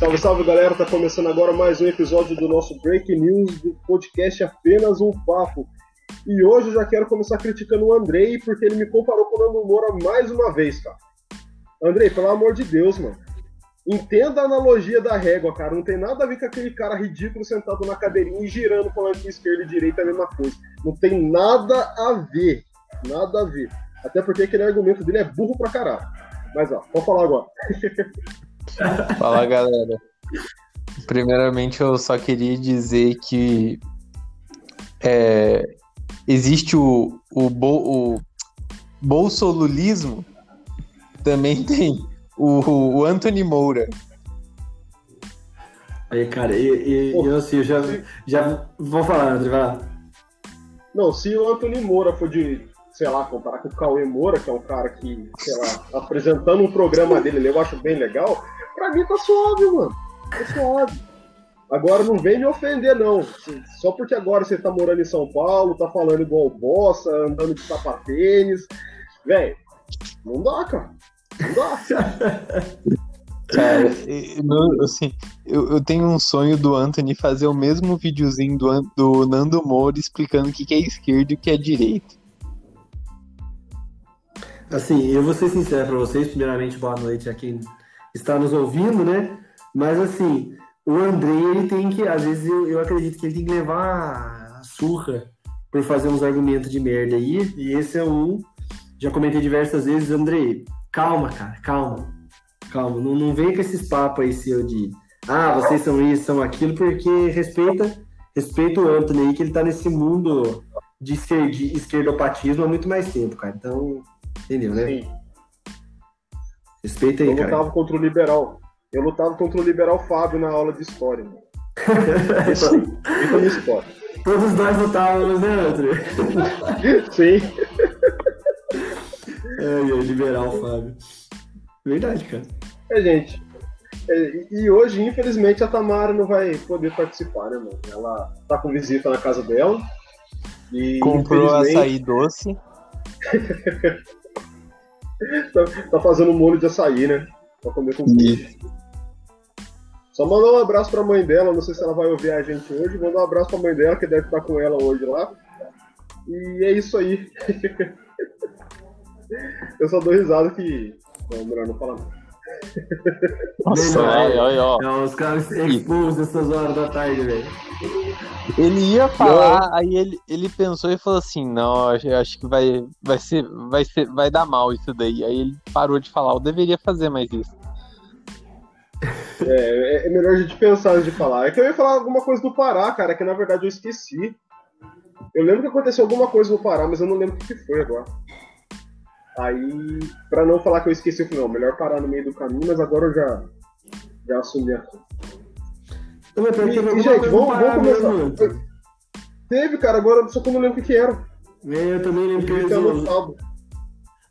Salve, salve galera, tá começando agora mais um episódio do nosso Break News do podcast Apenas um Papo. E hoje eu já quero começar criticando o Andrei, porque ele me comparou com o Nando Moura mais uma vez, cara. Andrei, pelo amor de Deus, mano. Entenda a analogia da régua, cara. Não tem nada a ver com aquele cara ridículo sentado na cadeirinha e girando com a esquerda e direita é a mesma coisa. Não tem nada a ver. Nada a ver. Até porque aquele argumento dele é burro pra caralho. Mas ó, pode falar agora. Fala galera. Primeiramente eu só queria dizer que é, existe o, o, o bolsolulismo, também tem o, o Anthony Moura. Aí, cara, e, e eu assim, eu já, já vou falar, André, vai lá. Não, se o Anthony Moura for de, sei lá, comparar com o Cauê Moura, que é um cara que, sei lá, apresentando um programa dele, eu acho bem legal, pra mim tá suave, mano. Tá suave. Agora não vem me ofender, não. Só porque agora você tá morando em São Paulo, tá falando igual bossa, andando de sapatênis. Velho, não dá, cara. Não dá. Cara, eu, assim, eu, eu, tenho um sonho do Anthony fazer o mesmo videozinho do, do Nando Moura explicando o que, que é esquerda e o que é direita. Assim, eu vou ser sincero para vocês, primeiramente, boa noite a quem está nos ouvindo, né? Mas assim, o André, ele tem que, às vezes eu, eu acredito que ele tem que levar a surra por fazer uns argumentos de merda aí, e esse é um, já comentei diversas vezes, André, calma, cara, calma calma, não, não vem com esses papos aí seu de ah, vocês são isso, são aquilo, porque respeita, respeita o Anthony aí, que ele tá nesse mundo de esquerdopatismo há muito mais tempo, cara. Então, entendeu, né? Sim. Respeita aí, Eu cara. Eu lutava contra o liberal. Eu lutava contra o liberal Fábio na aula de história. isso, isso é história. Todos nós lutávamos, né, André? Sim. É, liberal Fábio. Verdade, cara. É, gente. É, e hoje, infelizmente, a Tamara não vai poder participar, né, mano? Ela tá com visita na casa dela. E, Comprou açaí doce. tá, tá, fazendo molho de açaí, né? Pra comer com queijo. Só mandar um abraço pra mãe dela, não sei se ela vai ouvir a gente hoje. Mandar um abraço pra mãe dela, que deve estar com ela hoje lá. E é isso aí. Eu só dou risada que não, melhor não falar não. Nossa, olha, olha, ó. É, os caras expulsam essas horas da tarde, velho. Ele ia falar, não. aí ele, ele pensou e falou assim: não, eu acho que vai, vai, ser, vai, ser, vai dar mal isso daí. Aí ele parou de falar, eu deveria fazer mais isso. É, é melhor a gente pensar antes de falar. É que eu ia falar alguma coisa do Pará, cara, que na verdade eu esqueci. Eu lembro que aconteceu alguma coisa no Pará, mas eu não lembro o que foi agora. Aí, pra não falar que eu esqueci, eu falei, não, melhor parar no meio do caminho, mas agora eu já, já assumi a e, e, gente, vamos, vamos começar. Mesmo. Teve, cara, agora só que eu não lembro o que, que era. É, eu também lembro que eu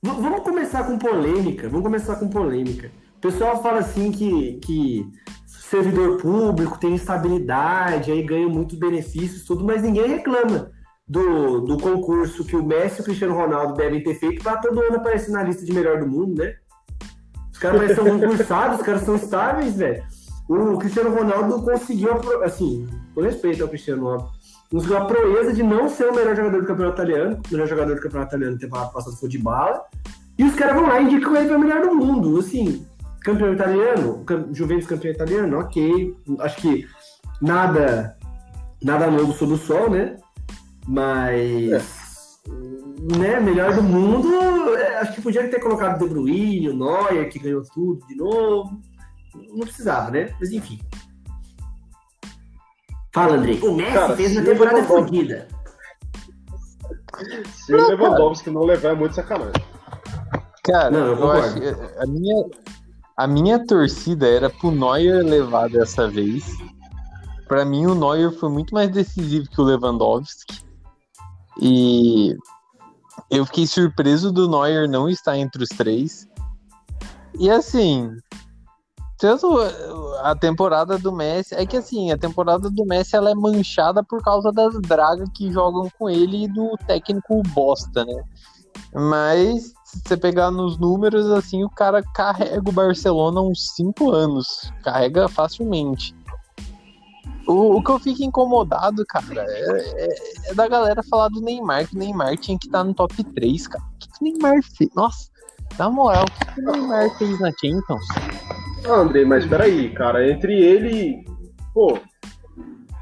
Vamos começar com polêmica. Vamos começar com polêmica. O pessoal fala assim que, que servidor público tem estabilidade, aí ganha muitos benefícios, tudo, mas ninguém reclama do, do concurso que o Messi e o Cristiano Ronaldo devem ter feito para todo ano aparecer na lista de melhor do mundo, né? Os caras são concursados, os caras são estáveis, velho. O Cristiano Ronaldo conseguiu, assim, com respeito ao Cristiano Ronaldo, conseguiu a proeza de não ser o melhor jogador do campeonato italiano. O melhor jogador do campeonato italiano temporada passada foi de bala. E os caras vão lá e indicam ele para o melhor do mundo. Assim, campeão italiano, Juventus campeão italiano, ok. Acho que nada, nada novo sob o sol, né? Mas. É. Né, melhor do mundo, é, acho que podia ter colocado o De Bruyne, o Neuer, que ganhou tudo de novo. Não precisava, né? Mas enfim. Fala, Andrei. O Messi cara, fez uma temporada fodida. Se o Lewandowski não levar é muito sacanagem. Cara, não, eu, eu acho que a minha, a minha torcida era pro Neuer levar dessa vez. Para mim, o Neuer foi muito mais decisivo que o Lewandowski. E eu fiquei surpreso do Neuer não estar entre os três. E assim, tanto a temporada do Messi, é que assim, a temporada do Messi ela é manchada por causa das dragas que jogam com ele e do técnico bosta, né? Mas se você pegar nos números, assim, o cara carrega o Barcelona uns 5 anos. Carrega facilmente. O, o, que eu fico incomodado, cara, é, é, é, da galera falar do Neymar, que o Neymar tinha que estar no top 3, cara. O que, que o Neymar fez? Nossa, na moral, o que, que o Neymar fez na Champions? Ah, Andrei, mas peraí, cara, entre ele. Pô,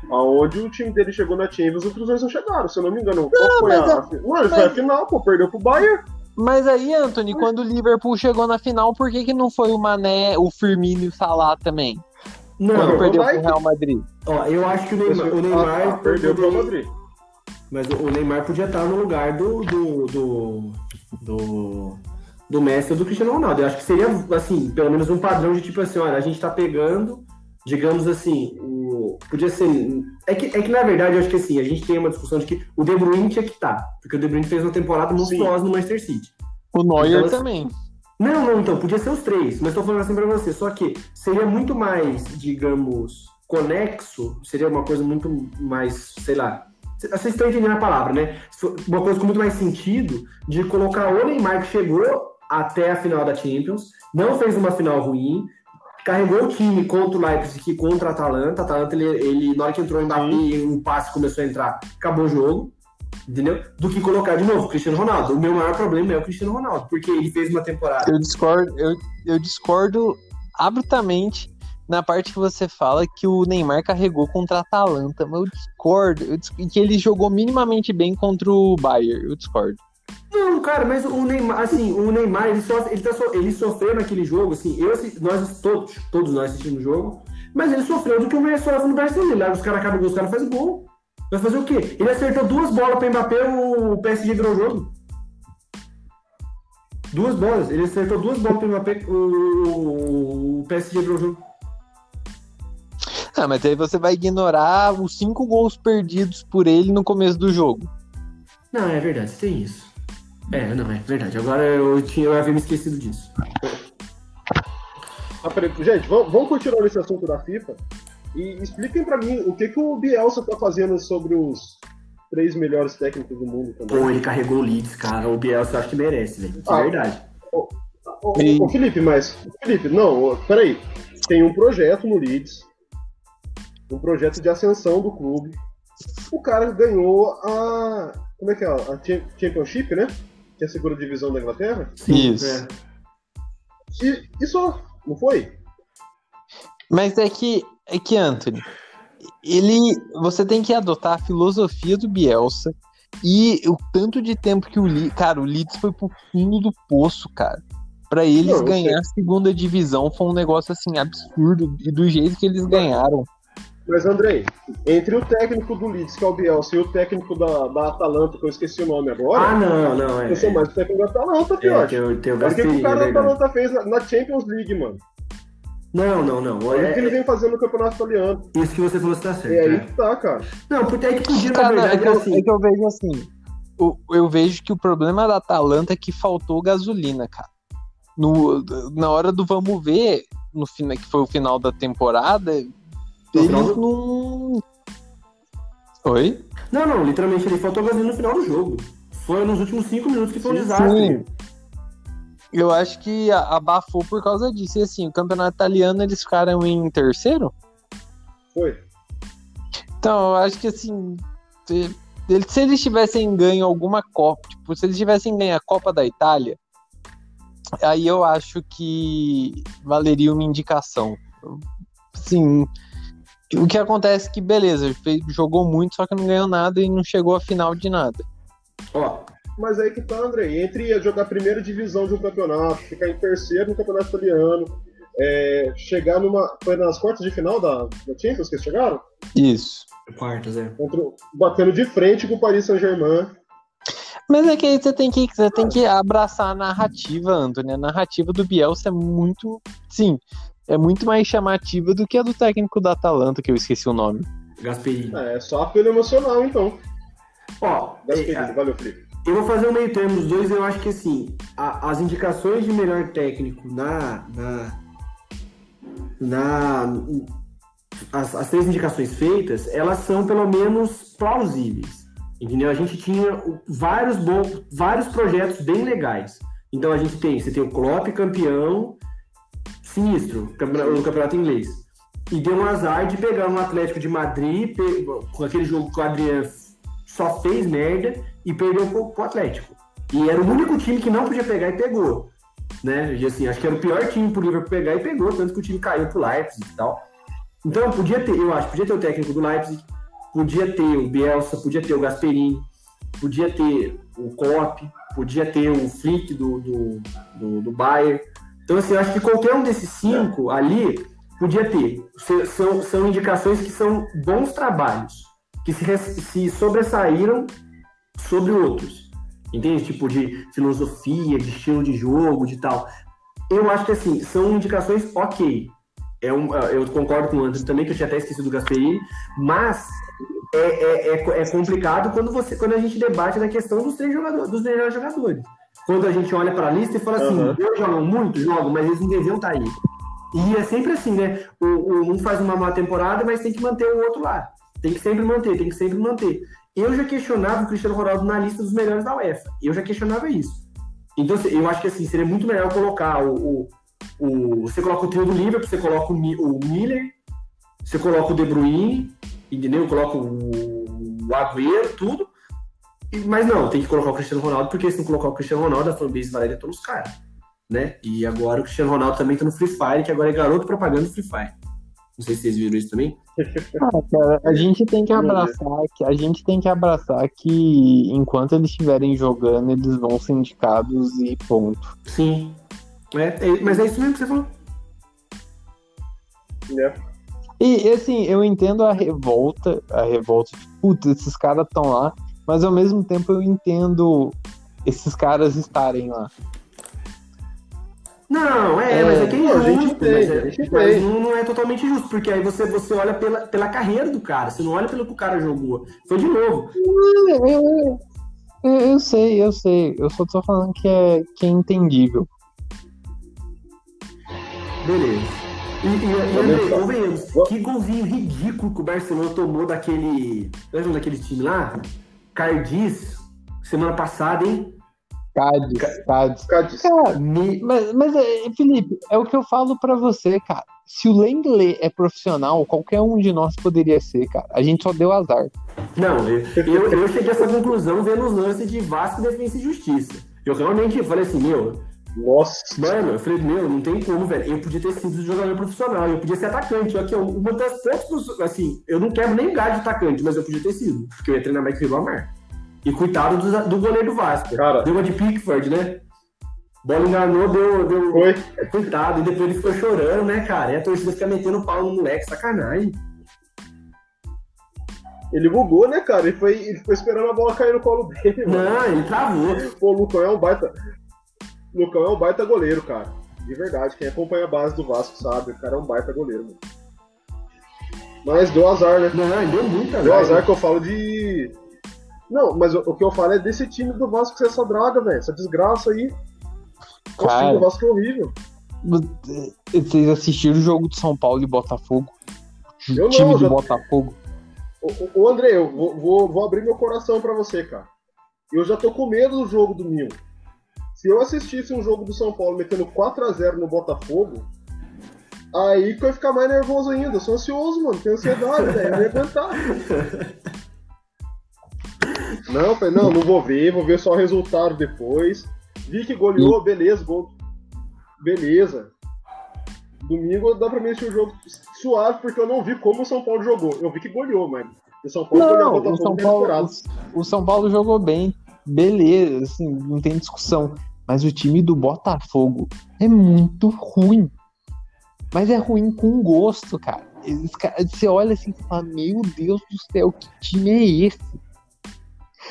aonde o time dele chegou na Champions, os outros dois não chegaram, se eu não me engano. Qual foi a. A... Não, ele mas... foi a final, pô, perdeu pro Bayern. Mas aí, Anthony, quando o Liverpool chegou na final, por que, que não foi o Mané, o Firmino e o Salah também? Não, quando perdeu pro Real Madrid. Ó, eu acho que o Neymar, o Neymar ah, perdeu pro Real Madrid. Mas o Neymar podia estar no lugar do do, do, do, do Messi ou do Cristiano Ronaldo. Eu acho que seria, assim, pelo menos um padrão de tipo assim, olha, a gente tá pegando, digamos assim, o, podia ser... É que, é que, na verdade, eu acho que assim, a gente tem uma discussão de que o De Bruyne tinha que estar, tá, porque o De Bruyne fez uma temporada monstruosa no Manchester City. O Neuer então, também. Não, não, então, podia ser os três, mas estou falando assim para você. Só que seria muito mais, digamos, conexo, seria uma coisa muito mais, sei lá. Vocês estão entendendo a palavra, né? Uma coisa com muito mais sentido de colocar o Neymar que chegou até a final da Champions, não fez uma final ruim, carregou o time contra o Leipzig contra a Atalanta. A Atalanta, ele, ele na hora que entrou em Mbappé, um passe começou a entrar, acabou o jogo entendeu? Do que colocar de novo o Cristiano Ronaldo. O meu maior problema é o Cristiano Ronaldo, porque ele fez uma temporada. Eu discordo, eu, eu discordo abruptamente na parte que você fala que o Neymar carregou contra a Atalanta, mas eu discordo, eu discordo que ele jogou minimamente bem contra o Bayern, eu discordo. Não, cara, mas o Neymar, assim, o Neymar, ele, só, ele, tá so, ele sofreu naquele jogo, assim, eu, nós todos, todos nós assistimos o jogo, mas ele sofreu do que o Messi sofre no Barcelona. Os caras acabam os caras fazem gol. Vai fazer o quê? Ele acertou duas bolas para Mbappé, o PSG virou o jogo. Duas bolas. Ele acertou duas bolas para Mbappé, o, o PSG virou o jogo. Ah, mas aí você vai ignorar os cinco gols perdidos por ele no começo do jogo. Não, é verdade, tem isso. É, não, é verdade. Agora eu, tinha, eu havia me esquecido disso. Ah, gente, vamos, vamos continuar nesse assunto da FIFA. E expliquem para mim o que, que o Bielsa tá fazendo sobre os três melhores técnicos do mundo também. Pô, ele carregou o Leeds, cara. O Bielsa eu acho que merece, velho. É ah, é verdade. Ô, ô, ô, Felipe, mas. Felipe, não, peraí. Tem um projeto no Leeds. Um projeto de ascensão do clube. O cara ganhou a. Como é que é? A Championship, né? Que é a segunda divisão da Inglaterra. Isso. É. E, e só, não foi? Mas é que é que, Anthony, ele. Você tem que adotar a filosofia do Bielsa e o tanto de tempo que o Leeds. Cara, o Leeds foi pro fundo do poço, cara. Pra eles Não, ganhar a segunda divisão foi um negócio assim absurdo. E do jeito que eles ganharam. Mas, Andrei, entre o técnico do Leeds, que é o Bielsa, e o técnico da, da Atalanta, que eu esqueci o nome agora. Ah, não, não. É, eu sou mais o técnico da Atalanta, pior. É, o que o cara da Atalanta fez na, na Champions League, mano? Não, não, não. Olha é, o que ele vem fazendo no campeonato italiano. Isso que você falou está certo. É aí é. que tá, cara. Não, porque é que podia, cara, na verdade, é que, assim... é que eu vejo assim. Eu, eu vejo que o problema da Atalanta é que faltou gasolina, cara. No, na hora do vamos ver, no final, que foi o final da temporada, eles não. Oi? Não, não, literalmente ele faltou gasolina no final do jogo. Foi nos últimos cinco minutos que foi um desastre. Sim eu acho que abafou por causa disso. E assim, o campeonato italiano eles ficaram em terceiro? Foi. Então, eu acho que assim. Se, eles tivessem ganho alguma Copa, tipo, se eles tivessem ganho a Copa da Itália, aí eu acho que valeria uma indicação. Sim. O que acontece é que, beleza, jogou muito, só que não ganhou nada e não chegou à final de nada. Ó, mas aí que tá, André. Entre jogar a primeira divisão de um campeonato, ficar em terceiro no campeonato italiano, é, chegar numa. Foi nas quartas de final da, da Champions que eles chegaram? Isso. Quartas, é. Contra, batendo de frente com o Paris Saint-Germain. Mas é que aí você tem que, você tem que abraçar a narrativa, Antônio. A narrativa do Bielsa é muito. Sim, é muito mais chamativa do que a do técnico da Atalanta, que eu esqueci o nome. Gasperini. É, só apelo emocional, então. Ó, Gasperini, é, valeu, Felipe. Eu vou fazer um meio termo dos dois. Eu acho que assim, a, as indicações de melhor técnico na. na, na as, as, três indicações feitas, elas são pelo menos plausíveis. Entendeu? A gente tinha vários bons, vários projetos bem legais. Então a gente tem, você tem o Klopp campeão sinistro no campeonato inglês. E deu um azar de pegar um Atlético de Madrid, com aquele jogo que o Adriano só fez merda e perdeu pro, pro Atlético. E era o único time que não podia pegar e pegou. Né? E assim, acho que era o pior time pro Liverpool pegar e pegou, tanto que o time caiu pro Leipzig e tal. Então podia ter, eu acho, podia ter o técnico do Leipzig, podia ter o Bielsa, podia ter o Gasperini, podia ter o Klopp, podia ter o Flick do, do, do, do Bayern. Então, assim, eu acho que qualquer um desses cinco ali podia ter. São, são indicações que são bons trabalhos, que se, se sobressaíram sobre outros. Entende? Tipo, de filosofia, de estilo de jogo, de tal. Eu acho que, assim, são indicações ok. É um, eu concordo com o André também, que eu tinha até esquecido do Gasperini, mas é, é, é, é, complicado quando, você, quando a gente debate na questão dos três jogadores, dos melhores jogadores. Quando a gente olha para a lista e fala assim, uhum. eu jogo muito, jogo, mas eles não deviam estar tá aí. E é sempre assim, né? O, o, um faz uma má temporada, mas tem que manter o outro lá. Tem que sempre manter, tem que sempre manter. Eu já questionava o Cristiano Ronaldo na lista dos melhores da UEFA. Eu já questionava isso. Então, assim, eu acho que assim, seria muito melhor colocar o, o, o Você coloca o trio do Liverpool, você coloca o, Miller, você coloca o De Bruyne, entendeu? Coloca o, o Agüero, tudo. Mas não, tem que colocar o Cristiano Ronaldo, porque se não colocar o Cristiano Ronaldo, a fanbase vai todos os caras. Né? E agora o Cristiano Ronaldo também tá no Free Fire, que agora é garoto propaganda do Free Fire. Não sei se vocês viram isso também. Ah, cara, a gente tem que abraçar que a gente tem que abraçar que enquanto eles estiverem jogando, eles vão ser indicados e ponto. Sim. É, é, mas é isso mesmo que você falou. É. E assim, eu entendo a revolta, a revolta de, putz, esses caras estão lá, mas ao mesmo tempo eu entendo esses caras estarem lá. Não, é, é mas é que é gente tem, mas, é, gente mas não, não, é totalmente justo, porque aí você, você olha pela, pela carreira do cara, você não olha pelo que o cara jogou. Foi de novo. Eu, eu, eu, sei, eu sei. Eu só tô falando que é, que é entendível. Beleza. E, e, e André, convenhamos, que golzinho ridículo que o Barcelona tomou daquele. Lembra daquele time lá? Cardiz, semana passada, hein? Cádiz, Cádiz. Cádiz. Cara, me... mas, mas, é, Felipe, é o que eu falo para você, cara. Se o Lenglet é profissional, qualquer um de nós poderia ser, cara. A gente só deu azar. Não, eu, eu, eu cheguei a essa conclusão vendo os lances de Vasco, Defesa e Justiça. Eu realmente falei assim, meu, nossa. Mano, eu falei, meu, não tem como, velho. Eu podia ter sido jogador profissional, eu podia ser atacante. Aqui, uma das poucas, assim, eu não quero nem lugar de atacante, mas eu podia ter sido, porque eu ia treinar mais que o Amar. E coitado do, do goleiro do Vasco. Cara. Deu uma de Pickford, né? Bola enganou, deu, deu. Foi. Coitado. E depois ele ficou chorando, né, cara? E a torcida fica metendo pau no moleque, sacanagem. Ele bugou, né, cara? Ele, foi, ele ficou esperando a bola cair no colo dele. Não, mano. ele travou. Pô, o Lucão é um baita. Lucão é um baita goleiro, cara. De verdade, quem acompanha a base do Vasco sabe, o cara é um baita goleiro, mano. Mas deu azar, né? Não, deu muito azar. Deu azar né? que eu falo de. Não, mas o, o, que eu falo é desse time do Vasco ser essa draga, velho. Essa desgraça aí. Cara, o time do Vasco é horrível. Vocês assistiram o jogo de São Paulo e Botafogo? Eu time não, de já... Botafogo. Ô, André, eu vou, vou, vou abrir meu coração para você, cara. Eu já tô com medo do jogo do Mil. Se eu assistisse um jogo do São Paulo metendo 4 a 0 no Botafogo, aí que eu ia ficar mais nervoso ainda. Eu sou ansioso, mano. Tenho ansiedade, velho. Não ia aguentar. Não, falei, não, não vou ver, vou ver só o resultado depois. Vi que goleou, beleza, gol. Beleza. Domingo dá pra mim assistir o jogo suave, porque eu não vi como o São Paulo jogou. Eu vi que goleou, mas o São Paulo não, o São Paulo, o, o São Paulo jogou bem, beleza, assim, não tem discussão. Mas o time do Botafogo é muito ruim. Mas é ruim com gosto, cara. Você olha assim e fala, meu Deus do céu, que time é esse?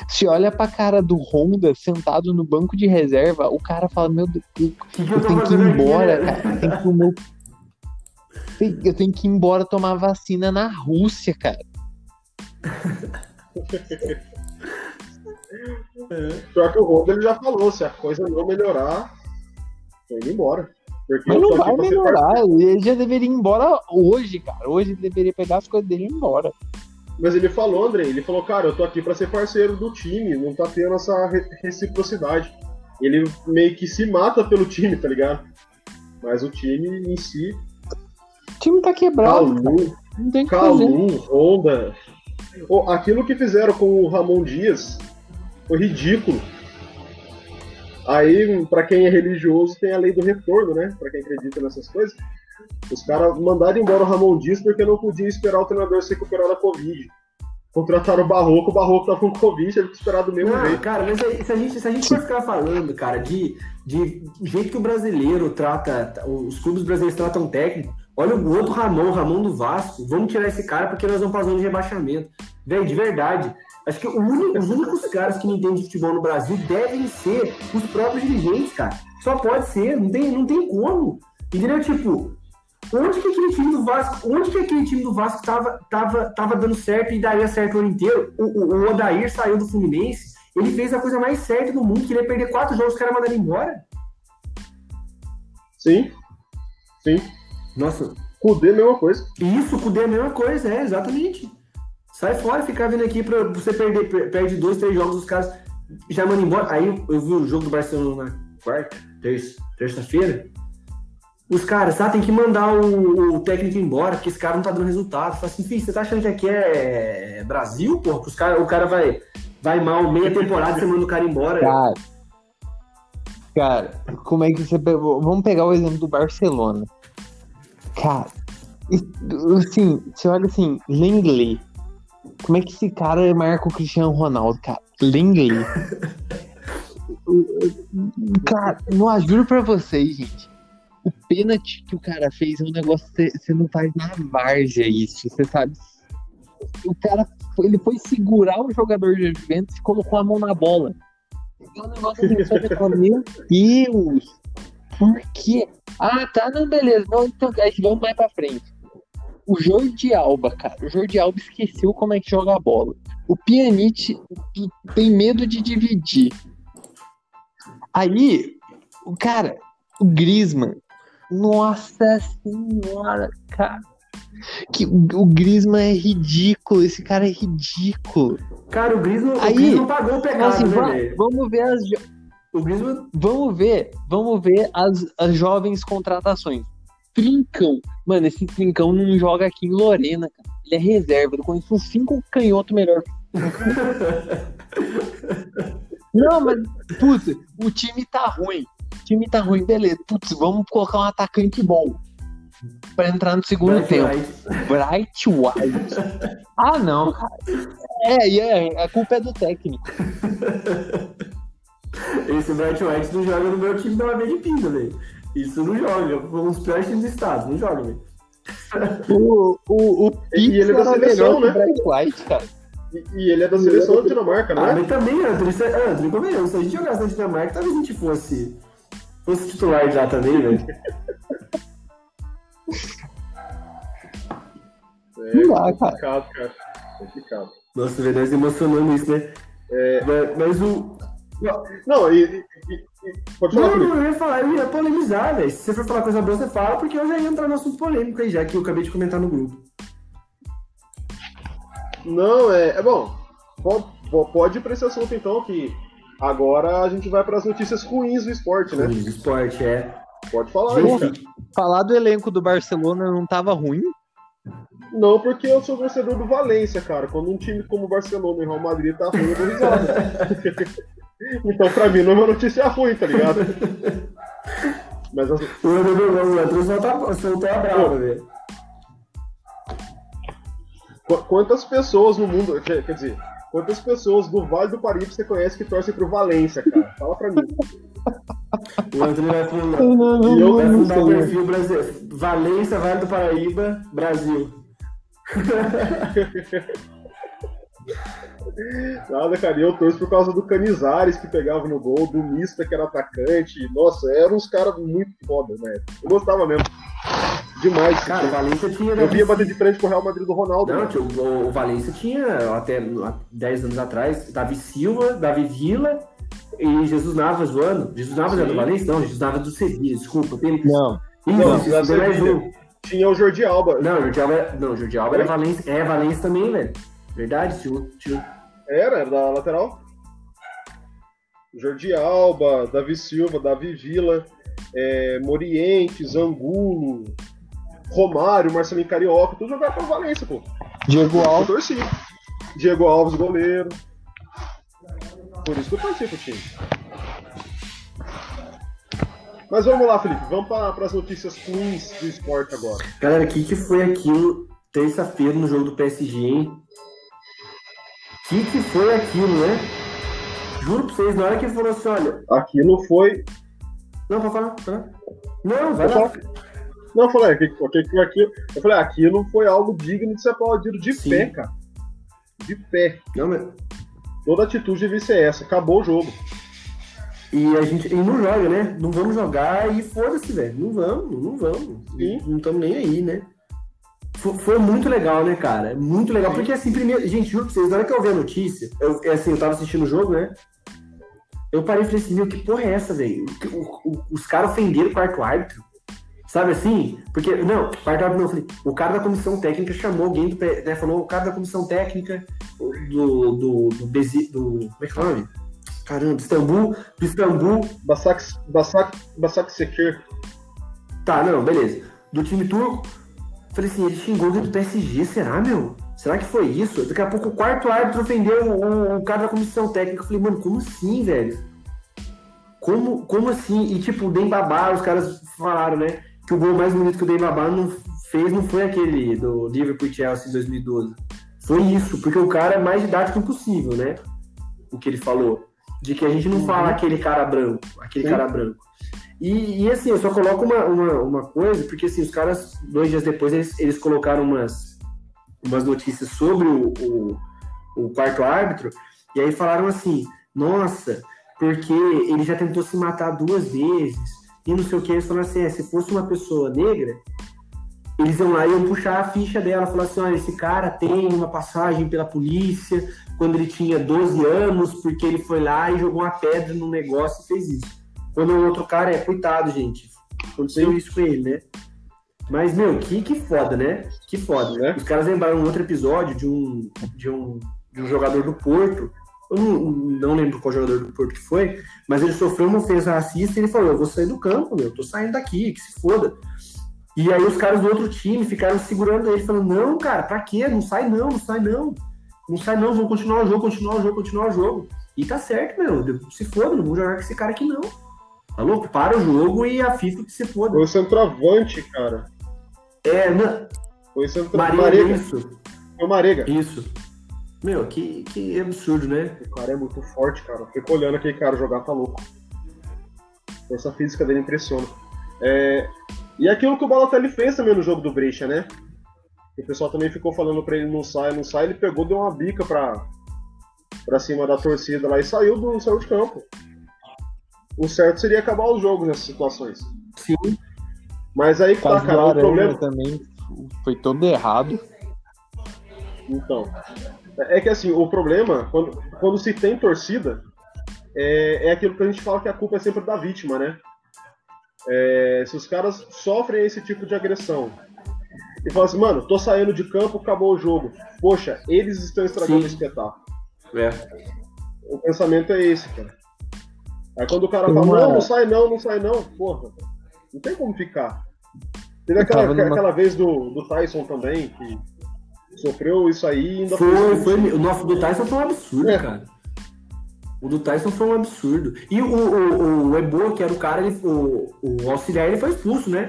Você olha pra cara do Honda sentado no banco de reserva, o cara fala, meu Deus, eu, eu tenho que ir embora, cara. Eu tenho que, meu... eu tenho que ir embora tomar vacina na Rússia, cara. É. Pior que o Honda ele já falou, se a coisa não melhorar, tô indo embora. Porque Mas não vai melhorar, ele já deveria ir embora hoje, cara. Hoje ele deveria pegar as coisas dele e ir embora. Mas ele falou, André, ele falou, cara, eu tô aqui pra ser parceiro do time, não tá tendo essa reciprocidade. ele meio que se mata pelo time, tá ligado? Mas o time em si. O time tá quebrado. Calu, não tem que Calu, Honda. Oh, aquilo que fizeram com o Ramon Dias foi ridículo. Aí, para quem é religioso, tem a lei do retorno, né? Para quem acredita nessas coisas. Os caras mandaram embora o Ramon Dias porque não podia esperar o treinador se recuperar da Covid. Contrataram o Barroco, o Barroco tava com Covid, teve que esperar do mesmo não, jeito. Cara, mas se a gente, se a gente for ficar falando, cara, de, de jeito que o brasileiro trata, os clubes brasileiros tratam técnico, olha o outro Ramon, o Ramon do Vasco, vamos tirar esse cara porque nós vamos fazer um de rebaixamento. Velho, de verdade. Acho que único, os únicos caras que não entendem de futebol no Brasil devem ser os próprios dirigentes, cara. Só pode ser, não tem, não tem como. Entendeu? Tipo, Onde que aquele time do Vasco, onde que aquele time do Vasco tava, tava, tava dando certo e daria certo o ano inteiro? O, o, o Odair saiu do Fluminense, ele fez a coisa mais certa do mundo, que ele ia perder quatro jogos, os caras mandaram embora. Sim. Sim. Nossa. Cudê é a mesma coisa. Isso, Cudê é a mesma coisa, é, exatamente. Sai fora, ficar vindo aqui pra você perder, perde dois, três jogos, os caras já mandam embora. Aí eu vi o jogo do Barcelona na quarta, terça, terça-feira. Os caras, tá, tem que mandar o, o, técnico embora, porque esse cara não tá dando resultado. Fala assim, filho, você tá achando que aqui é Brasil, pô? Os cara, o cara vai, vai mal meia temporada você manda o cara embora. Cara, cara, como é que você. Vamos pegar o exemplo do Barcelona. Cara, assim, você olha assim, Lenglet. Como é que esse cara marca o Cristiano Ronaldo, cara? Lenglet. cara, não juro pra vocês, gente pênalti que o cara fez é um negócio que você não faz na várzea isso, você sabe? O cara, ele foi segurar o jogador de Juventus e colocou a mão na bola. É um negócio assim, você fala, meu Deus, por quê? Ah, tá, não, beleza, não, então, vamos mais pra frente. O Jordi Alba, cara, o Jordi Alba esqueceu como é que joga a bola. O Pjanic tem medo de dividir. Aí, o cara, o Griezmann, nossa senhora, cara. Que, o Griezmann é ridículo, esse cara é ridículo. Cara, o Griezmann, Aí, o Griezmann pagou o pecado, assim, né, vamos, ver as o Griezmann... Vamos ver, vamos ver as, as jovens contratações. Trincão. Mano, esse Trincão não joga aqui em Lorena, cara. Ele é reserva. Eu conheço uns cinco canhotos melhor. não, mas, putz, o time tá ruim time tá ruim, beleza. Putz, vamos colocar um atacante bom. Pra entrar no segundo Bright tempo. White. Bright White. ah, não, cara. É, e é, a culpa é do técnico. Esse Bright White não joga no meu time da Lameira de Pinda, velho. Isso não joga. Foi um dos piores times do estado, não joga, velho. O, o, o e ele é da seleção, né? Bright White, cara. E, e, ele é da seleção da Dinamarca, né? Ah, mas também, Antônio, Antônio, convenhamos, se a gente jogasse na Dinamarca, talvez a gente fosse fosse titular já também, velho. É não dá, complicado, cara. Complicado. Nossa, velho, nós emocionando isso, né? É... Mas o. Não, e, e, e pode falar. Não, não, eu ia falar, eu ia polemizar, velho. Se você for falar coisa boa, você fala, porque eu já ia entrar no assunto polêmico aí, já que eu acabei de comentar no grupo. Não, é, é bom. Pode, pode ir pra esse assunto então, que Agora a gente vai para as notícias ruins do esporte, né? Ruins do esporte, é. Pode falar, gente. Falar do elenco do Barcelona não tava ruim? Não, porque eu sou torcedor do Valência, cara. Quando um time como o Barcelona e Real Madrid tá ruim, eu dou risada. então, pra mim, não é uma notícia ruim, tá ligado? Mas as... O André soltou a brava, velho. Quantas pessoas no mundo. Quer dizer, Quantas pessoas do Vale do Paraíba você conhece que torcem pro Valência, cara? Fala pra mim. O Antônio vai fundar, e eu vai fundar o perfil Brasil. Valência, Vale do Paraíba, Brasil. Nada, cara, eu torço por causa do Canizares que pegava no gol, do Mista que era atacante. Nossa, eram uns caras muito foda, né? Eu gostava mesmo. Demais. Cara, o Valência tinha. Eu via bater de frente com o Real Madrid do Ronaldo. Não, tio, o, o Valência tinha, até 10 anos atrás, Davi Silva, Davi Villa e Jesus Navas voando. Jesus Navas era do Valência? Não, Jesus Navas do Sevilla, desculpa. Tem... Não. Isso, não, tem mais um. Tinha o Jordi Alba. Não, o Jordi Alba, não, o Jordi Alba era Valência. É, Valência também, velho. Verdade, tio. tio. Era, era da lateral. Jordi Alba, Davi Silva, Davi Vila, é, Morientes, Angulo, Romário, Marcelinho Carioca, tudo jogar pra Valência, pô. Diego Alves. Diego Alves, goleiro. Por isso que eu torci pro time. Mas vamos lá, Felipe. Vamos para as notícias ruins do esporte agora. Galera, o que, que foi aquilo terça-feira no jogo do PSG, hein? O que, que foi aquilo, né? Juro pra vocês, na hora que ele falou assim, olha. Aquilo foi. Não, pode falar, falar. Não, vai lá. Não, eu falei, o que, que foi aquilo? Eu falei, aquilo foi algo digno de ser aplaudido de Sim. pé, cara. De pé. Não, mas... Toda atitude devia ser essa. Acabou o jogo. E a gente e não joga, né? Não vamos jogar e foda-se, velho. Não vamos, não vamos. Sim. Não estamos nem aí, né? Foi, foi, muito legal, né, cara? Muito legal. Porque assim, primeiro. Gente, juro pra vocês, na hora que eu vi a notícia, eu, é assim, eu tava assistindo o jogo, né? Eu parei e falei assim, meu, que porra é essa, velho? Os caras ofenderam o quarto árbitro. Sabe assim? Porque, não, quarto árbitro não, eu falei, o cara da comissão técnica chamou alguém, do, né, falou, o cara da comissão técnica do. do. do, do, do como é que é o nome? Caramba, Istambul, do Istambul. Basak, Basak, Basak Sekir. Tá, não, beleza. Do time turco. Falei assim, ele xingou do PSG, será, meu? Será que foi isso? Daqui a pouco o quarto árbitro ofendeu o, o cara da comissão técnica. Eu falei, mano, como assim, velho? Como, como assim? E tipo, o Dembabá, os caras falaram, né? Que o gol mais bonito que o Dembabá não fez não foi aquele do Liverpool Chelsea em 2012. Foi isso, porque o cara é mais didático impossível, né? O que ele falou. De que a gente não fala uhum. aquele cara branco, aquele Sim. cara branco. E, e, assim, eu só coloco uma, uma, uma, coisa, porque assim, os caras, dois dias depois, eles, eles colocaram umas, umas notícias sobre o, o, o quarto árbitro, e aí falaram assim, nossa, porque ele já tentou se matar duas vezes, e não sei o que, eles falaram assim, é, se fosse uma pessoa negra, eles iam lá e iam puxar a ficha dela, falar assim, olha, esse cara tem uma passagem pela polícia, quando ele tinha 12 anos, porque ele foi lá e jogou uma pedra no negócio e fez isso. Quando o outro cara é, coitado, gente, aconteceu isso com ele, né? Mas, meu, que, que foda, né? Que foda. Né? Os caras lembraram um outro episódio de um, de um, de um jogador do Porto, eu não, não, lembro qual jogador do Porto que foi, mas ele sofreu uma ofensa racista e ele falou: Eu vou sair do campo, meu, eu tô saindo daqui, que se foda. E aí os caras do outro time ficaram segurando ele, falando: Não, cara, pra quê? Não sai não, não sai não. Não sai não, vamos continuar o jogo, continuar o jogo, continuar o jogo. E tá certo, meu. Se foda, não vou jogar com esse cara aqui não. Tá louco? Para o jogo e a FIFA que se foda. Foi o centroavante, cara. É, não. Foi o centroavante. Marega, isso. Foi o Marega. Isso. Meu, que, que absurdo, né? O cara é muito forte, cara. Fico olhando aquele cara jogar, tá louco. Essa física dele impressiona. É... E aquilo que o Balotelli fez também no jogo do Brecha, né? o pessoal também ficou falando pra ele não sai, não sai, ele pegou, deu uma bica pra, pra cima da torcida lá e saiu do saiu de campo. O certo seria acabar os jogos nessas situações. Sim. Mas aí que tá, cara, o problema. também foi todo errado. Então. É que assim, o problema, quando, quando se tem torcida, é, é aquilo que a gente fala que a culpa é sempre da vítima, né? É, se os caras sofrem esse tipo de agressão e fala assim, mano, tô saindo de campo, acabou o jogo. Poxa, eles estão estragando Sim. o espetáculo. É. O pensamento é esse, cara. Aí quando o cara fala, uma... não, não sai não, não sai não, porra, não tem como ficar. Teve aquela, numa... aquela vez do, do Tyson também, que sofreu isso aí ainda foi. Foi, foi o nosso do Tyson foi um absurdo, é. cara. O do Tyson foi um absurdo. E o, o, o Ebo, que era o cara, ele, o, o auxiliar, ele foi expulso, né?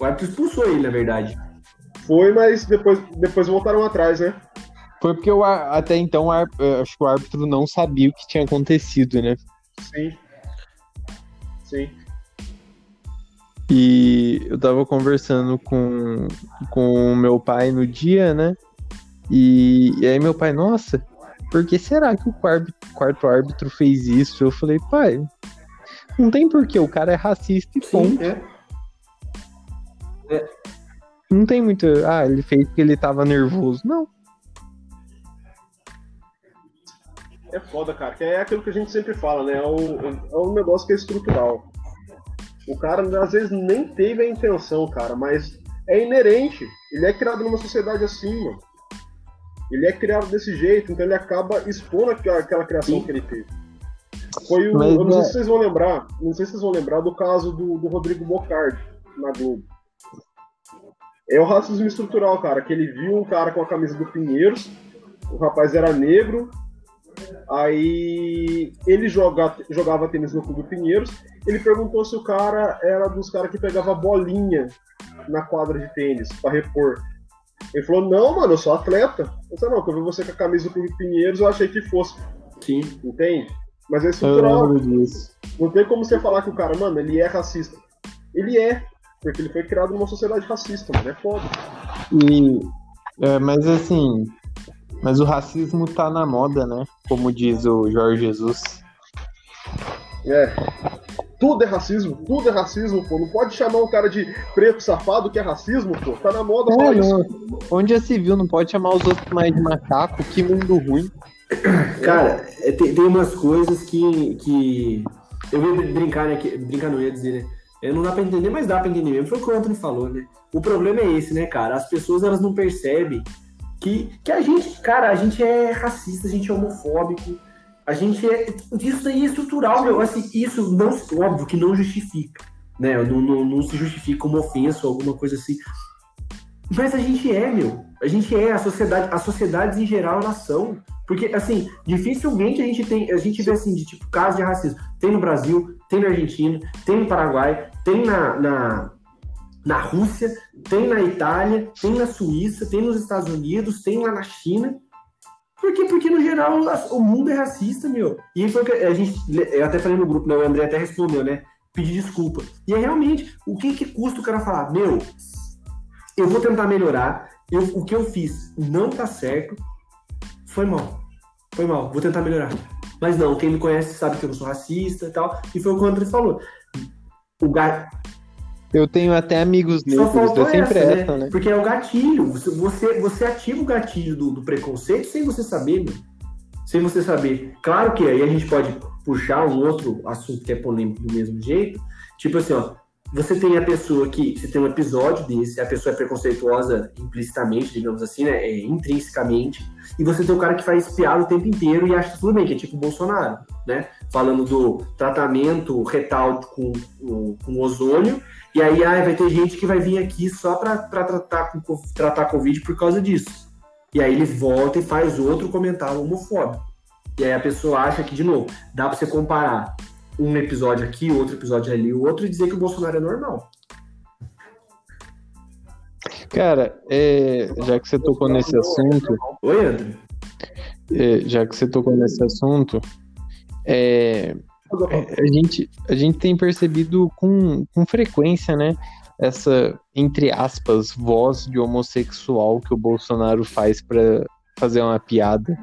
O árbitro expulsou ele, na verdade. Foi, mas depois, depois voltaram atrás, né? Foi porque o, até então acho que o árbitro não sabia o que tinha acontecido, né? Sim. Sim. E eu tava conversando com, com o meu pai no dia, né? E, e aí meu pai, nossa, por que será que o quarto, quarto árbitro fez isso? Eu falei, pai, não tem porquê, o cara é racista e ponto. É. É. Não tem muito. Ah, ele fez porque ele tava nervoso. Não. É foda, cara. Que é aquilo que a gente sempre fala, né? É um, é um negócio que é estrutural. O cara, às vezes, nem teve a intenção, cara, mas é inerente. Ele é criado numa sociedade assim, mano. Ele é criado desse jeito, então ele acaba expondo aquela criação Sim. que ele teve. Foi o, Mas, eu não sei é... se vocês vão lembrar, não sei se vocês vão lembrar do caso do, do Rodrigo Bocardi na Globo. É o racismo estrutural, cara, que ele viu um cara com a camisa do Pinheiros, o rapaz era negro, aí ele joga, jogava tênis no Clube Pinheiros, ele perguntou se o cara era dos caras que pegava bolinha na quadra de tênis para repor. Ele falou, não, mano, eu sou atleta. Eu falei, não, que eu vi você com a camisa do Clube Pinheiros, eu achei que fosse. Sim. Entende? Mas é estrutural. Não tem como você falar que o cara, mano, ele é racista. Ele é, porque ele foi criado numa sociedade racista, mano, é foda. E, é, mas assim, mas o racismo tá na moda, né? Como diz o Jorge Jesus. É. Tudo é racismo, tudo é racismo, pô. Não pode chamar um cara de preto safado que é racismo, pô. Tá na moda é, isso. Onde já se viu, não pode chamar os outros mais de macaco, que mundo ruim. Cara, é, tem, tem umas coisas que, que. Eu ia brincar, né? Que, brincar não ia dizer, né? É, não dá pra entender, mas dá pra entender mesmo. Foi o que o Anthony falou, né? O problema é esse, né, cara? As pessoas elas não percebem que, que a gente, cara, a gente é racista, a gente é homofóbico, a gente é. Isso aí é estrutural, meu. Assim, isso não, óbvio que não justifica, né? Não, não, não se justifica uma ofensa ou alguma coisa assim. Mas a gente é, meu. A gente é, a sociedade, as sociedades em geral elas são. Porque, assim, dificilmente a gente tem, a gente vê assim, de tipo, casos de racismo. Tem no Brasil, tem na Argentina, tem no Paraguai, tem na, na, na Rússia, tem na Itália, tem na Suíça, tem nos Estados Unidos, tem lá na China. Por quê? Porque, no geral, o mundo é racista, meu. E foi que a gente. Eu até falei no grupo, né? O André até respondeu, né? Pedir desculpa. E é realmente, o que, que custa o cara falar? Meu, eu vou tentar melhorar. Eu, o que eu fiz não tá certo. Foi mal. Foi mal. Vou tentar melhorar. Mas não, quem me conhece sabe que eu não sou racista e tal. E foi o que o André falou. O, gar, eu tenho até amigos negros, eu sempre essa, essa né? né? Porque é o gatilho. Você, você ativa o gatilho do, do preconceito sem você saber, meu. Sem você saber. Claro que aí a gente pode puxar um outro assunto que é polêmico do mesmo jeito. Tipo assim, ó. Você tem a pessoa que. Você tem um episódio desse, a pessoa é preconceituosa implicitamente, digamos assim, né? É, intrinsecamente. E você tem o cara que faz piada o tempo inteiro e acha tudo bem, que é tipo o Bolsonaro, né? Falando do tratamento retal com, com, com ozônio e aí ah, vai ter gente que vai vir aqui só para tratar, com, tratar Covid por causa disso. E aí ele volta e faz outro comentário homofóbico. E aí a pessoa acha que, de novo, dá para você comparar um episódio aqui, outro episódio ali, o outro e dizer que o Bolsonaro é normal. Cara, é, já que você tocou nesse assunto. Oi, André. É, já que você tocou nesse assunto, é, a, gente, a gente tem percebido com, com frequência, né? Essa, entre aspas, voz de homossexual que o Bolsonaro faz para fazer uma piada.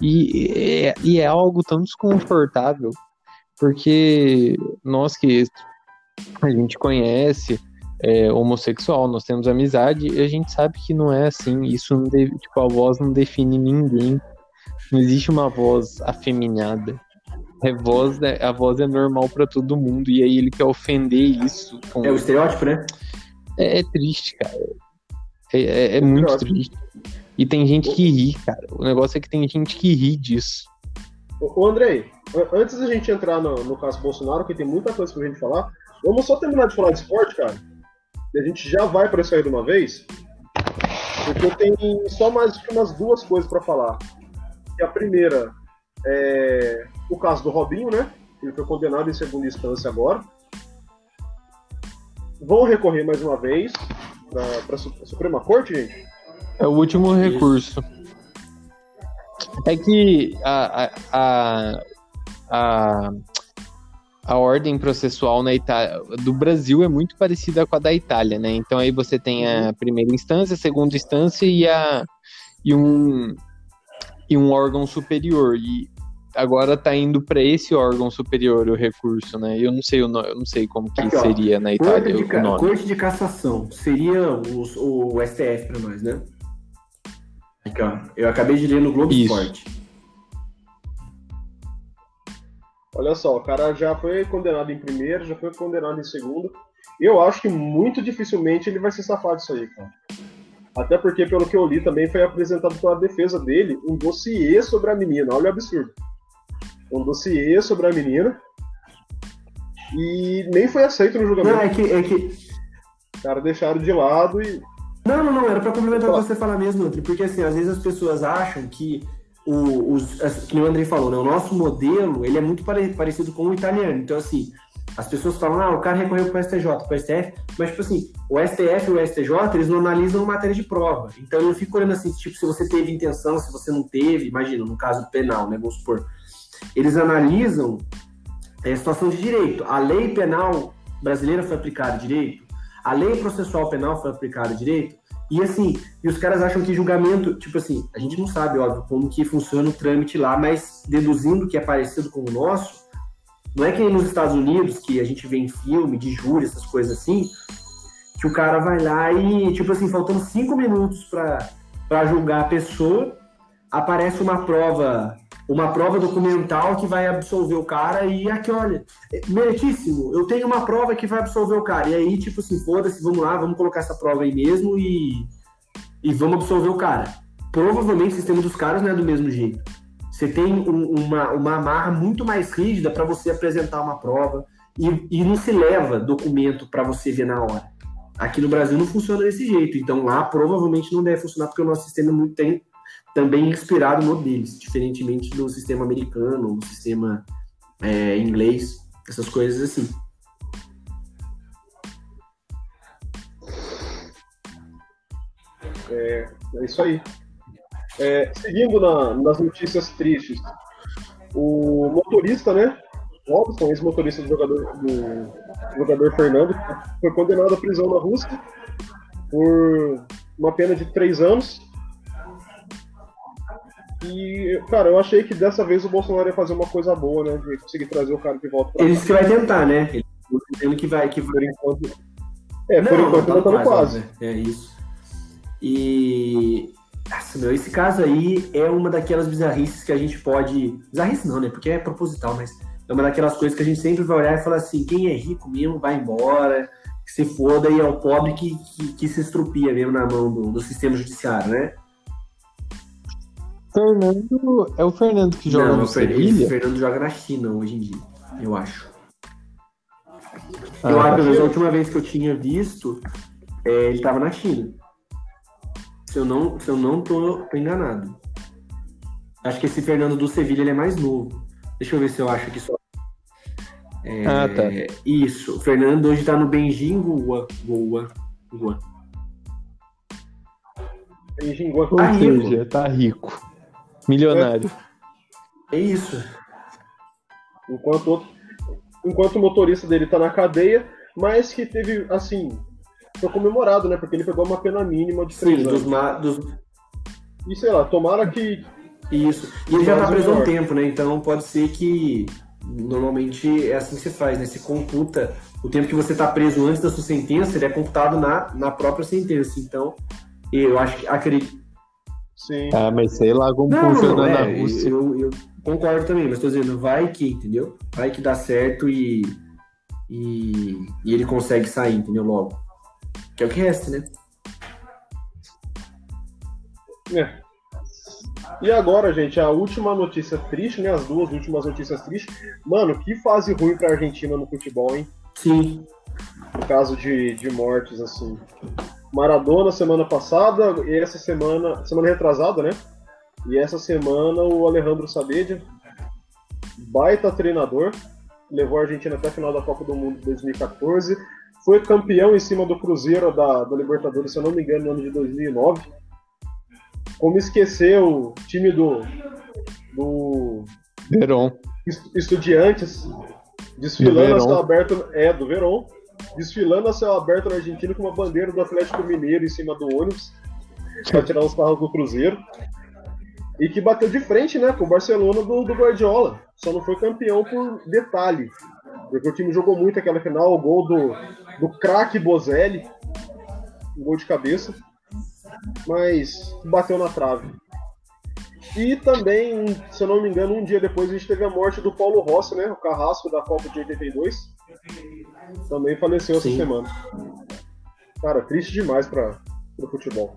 E é, e é algo tão desconfortável, porque nós que a gente conhece é, homossexual, nós temos amizade, e a gente sabe que não é assim. Isso não deve, tipo, a voz não define ninguém. Não existe uma voz afeminada. É voz, né? A voz é normal para todo mundo. E aí ele quer ofender isso. Com... É o estereótipo, né? É, é triste, cara. É, é, é muito triste. E tem gente que ri, cara. O negócio é que tem gente que ri disso. Ô, Andrei, antes da gente entrar no, no caso Bolsonaro, que tem muita coisa pra gente falar, vamos só terminar de falar de esporte, cara. E a gente já vai para isso aí de uma vez. Porque eu tenho só mais umas duas coisas para falar. E a primeira é o caso do Robinho, né? Ele foi condenado em segunda instância agora. Vão recorrer mais uma vez para a Suprema Corte, gente? É o último recurso. É que a, a, a, a, ordem processual na Itália, do Brasil é muito parecida com a da Itália, né? Então aí você tem a uhum. primeira instância, a segunda instância e, a, e, um, e um órgão superior. E agora tá indo para esse órgão superior o recurso, né? Eu não sei o nome, eu não sei como que Aqui, seria ó, na Itália corte de, o nome. Corte de cassação seria o, o STF para nós, né? Aqui, ó. Eu acabei de ler no Globo Isso. Esporte. Olha só, o cara já foi condenado em primeiro, já foi condenado em segundo. Eu acho que muito dificilmente ele vai se safar disso aí, cara. Até porque, pelo que eu li, também foi apresentado pela defesa dele um dossiê sobre a menina. Olha o absurdo. Um dossiê sobre a menina e nem foi aceito no julgamento. Não, é que. É que... Os caras deixaram de lado e. Não, não, não, era pra complementar o que você falar mesmo, André, porque assim, às vezes as pessoas acham que o, os, que o André falou, né, o nosso modelo, ele é muito parecido com o italiano, então assim, as pessoas falam, ah, o cara recorreu para o STJ, para o STF, mas, tipo assim, o STF e o STJ, eles não analisam matéria de prova. Então, eu não fico olhando assim, tipo, se você teve intenção, se você não teve, imagina, no caso penal, né, vamos supor. Eles analisam é, a situação de direito. A lei penal brasileira foi aplicada direito? A lei processual penal foi aplicada direito? E assim, e os caras acham que julgamento, tipo assim, a gente não sabe, óbvio, como que funciona o trâmite lá, mas deduzindo que é parecido com o nosso, não é que nos Estados Unidos, que a gente vê em filme, de júri, essas coisas assim, que o cara vai lá e, tipo assim, faltando cinco minutos para julgar a pessoa, aparece uma prova, uma prova documental que vai absolver o cara e aqui, olha, meritíssimo, eu tenho uma prova que vai absolver o cara. E aí, tipo assim, foda-se, vamos lá, vamos colocar essa prova aí mesmo e, e vamos absolver o cara. Provavelmente o sistema dos caras não é do mesmo jeito. Você tem um, uma, uma amarra muito mais rígida para você apresentar uma prova e, e não se leva documento para você ver na hora. Aqui no Brasil não funciona desse jeito, então lá provavelmente não deve funcionar porque o nosso sistema é tem também inspirado no deles, diferentemente do sistema americano, do sistema é, inglês, essas coisas assim. É, é isso aí. É, seguindo na, nas notícias tristes, o motorista, né? Robson, ex-motorista do jogador, do jogador Fernando, foi condenado à prisão na Rússia por uma pena de três anos. E, cara, eu achei que dessa vez o Bolsonaro ia fazer uma coisa boa, né? De conseguir trazer o cara de volta pra Ele disse que vai tentar, né? Ele que vai. Que... Por enquanto. É, por enquanto não, tá no quase. Né? É isso. E nossa, meu, esse caso aí é uma daquelas bizarrices que a gente pode. Bizarrice não, né? Porque é proposital, mas é uma daquelas coisas que a gente sempre vai olhar e falar assim: quem é rico mesmo vai embora, que se foda, e é o pobre que, que, que se estrupia mesmo na mão do, do sistema judiciário, né? Fernando. É o Fernando que joga não, no Sevilha? O Fernando joga na China hoje em dia, eu acho. Ah, eu acho que a última vez que eu tinha visto, é, ele tava na China. Se eu não, se eu não tô, tô enganado. Acho que esse Fernando do Sevilha ele é mais novo. Deixa eu ver se eu acho aqui só. É, ah, tá. Isso. O Fernando hoje tá no Benjin Goa. Goa. Goa. Benjin Goa. Tá rico. Seja, tá rico. Milionário. É, é isso. Enquanto, enquanto o motorista dele tá na cadeia, mas que teve, assim, foi comemorado, né? Porque ele pegou uma pena mínima de três Sim, anos. Dos, dos... E sei lá, tomara que. Isso. E ele já tá preso há um tempo, né? Então pode ser que. Normalmente é assim que se faz, né? Se computa o tempo que você tá preso antes da sua sentença, ele é computado na, na própria sentença. Então, eu acho que acredito. Sim. Ah, mas sei lá como não, funciona é, na Rússia. Eu, eu, concordo também, mas tô dizendo, vai que, entendeu? Vai que dá certo e, e, e ele consegue sair, entendeu? Logo. Que é o que resta, né? É. E agora, gente, a última notícia triste, né? As duas últimas notícias tristes. Mano, que fase ruim pra Argentina no futebol, hein? Sim. No caso de, de mortes, assim. Maradona semana passada, e essa semana. Semana retrasada, né? E essa semana o Alejandro Sabedia, baita treinador, levou a Argentina até a final da Copa do Mundo de 2014 foi campeão em cima do Cruzeiro da, da Libertadores, se eu não me engano, no ano de 2009. Como esquecer o time do. do. Verón. Estudiantes desfilando a céu aberto. É, do Verón. Desfilando a céu aberto na Argentina com uma bandeira do Atlético Mineiro em cima do ônibus para tirar os carros do Cruzeiro. E que bateu de frente né, com o Barcelona do, do Guardiola. Só não foi campeão por detalhe. Porque o time jogou muito aquela final, o gol do, do craque Bozelli, um gol de cabeça, mas bateu na trave. E também, se eu não me engano, um dia depois a gente teve a morte do Paulo Rossi, né? O carrasco da Copa de 82. Também faleceu Sim. essa semana. Cara, triste demais para o futebol.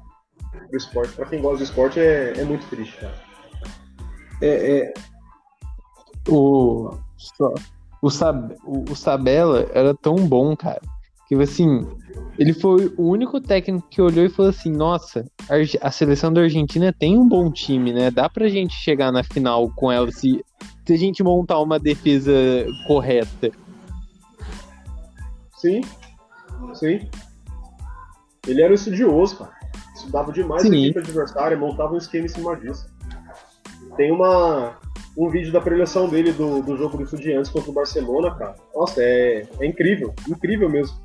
Pro esporte. Para quem gosta de esporte é, é muito triste, cara. É, é, O, o, Sab, o, Sabella era tão bom, cara. Que assim, ele foi o único técnico que olhou e falou assim: Nossa, a seleção da Argentina tem um bom time, né? Dá pra gente chegar na final com ela se, se a gente montar uma defesa correta. Sim, sim. Ele era estudioso, cara. Estudava demais sim. a equipe adversária, montava um esquema em cima disso. Tem uma, um vídeo da preleção dele do, do jogo do Estudiantes contra o Barcelona, cara. Nossa, é, é incrível, incrível mesmo.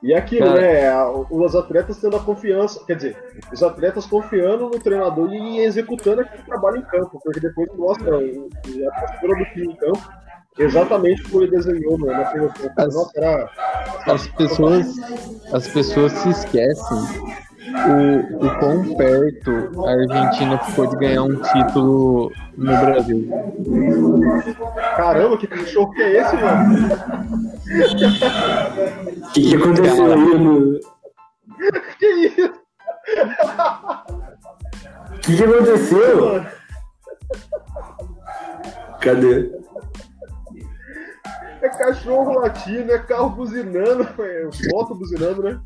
E é aquilo, cara. né? Os atletas tendo a confiança, quer dizer, os atletas confiando no treinador e executando aquele trabalho em campo, porque depois mostra a postura do time em campo exatamente como ele desenhou né, na preleção. As, era... as pessoas, as pessoas se esquecem o, o quão perto a Argentina ficou de ganhar um título no Brasil. Caramba, que cachorro que é esse, mano? O que, que aconteceu aí, mano? que isso? O que, que aconteceu? Cadê? Cachorro latindo, é carro buzinando, é moto buzinando, né?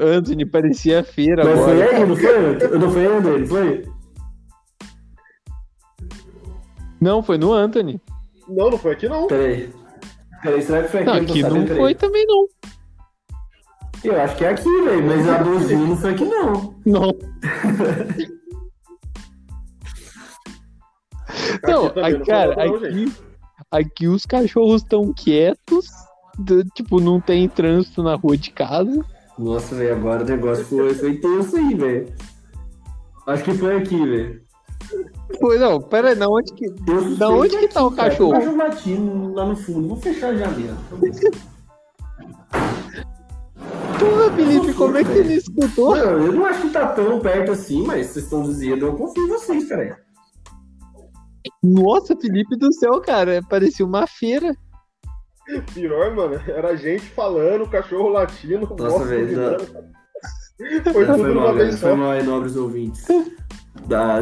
Anthony parecia feira Mas agora. foi aí, não foi? Não foi ele, foi? Não, foi no Anthony. Não, não foi aqui não. Peraí. Peraí, será que foi aqui? Não, aqui não, não foi também não. Eu acho que é aqui, velho, mas a dozinha não foi aqui não. Não. não, aqui, não cara, aqui, aqui os cachorros estão quietos, tipo, não tem trânsito na rua de casa. Nossa, velho, agora o negócio foi, foi tenso aí, velho. Acho que foi aqui, velho. Foi, não, pera aí, da onde que, da onde que tá o cachorro? Tem um cachorro latindo lá no fundo, vou fechar a janela. Porra, Felipe, como é que ele escutou? Não, eu não acho que tá tão perto assim, mas vocês estão dizendo, eu confio em vocês, cara. Nossa, Felipe do céu, cara, parecia uma feira. Pior, mano, era gente falando, cachorro latindo, Nossa, velho. Foi tudo foi uma vez só. Foi mal aí, nobres ouvintes. Da...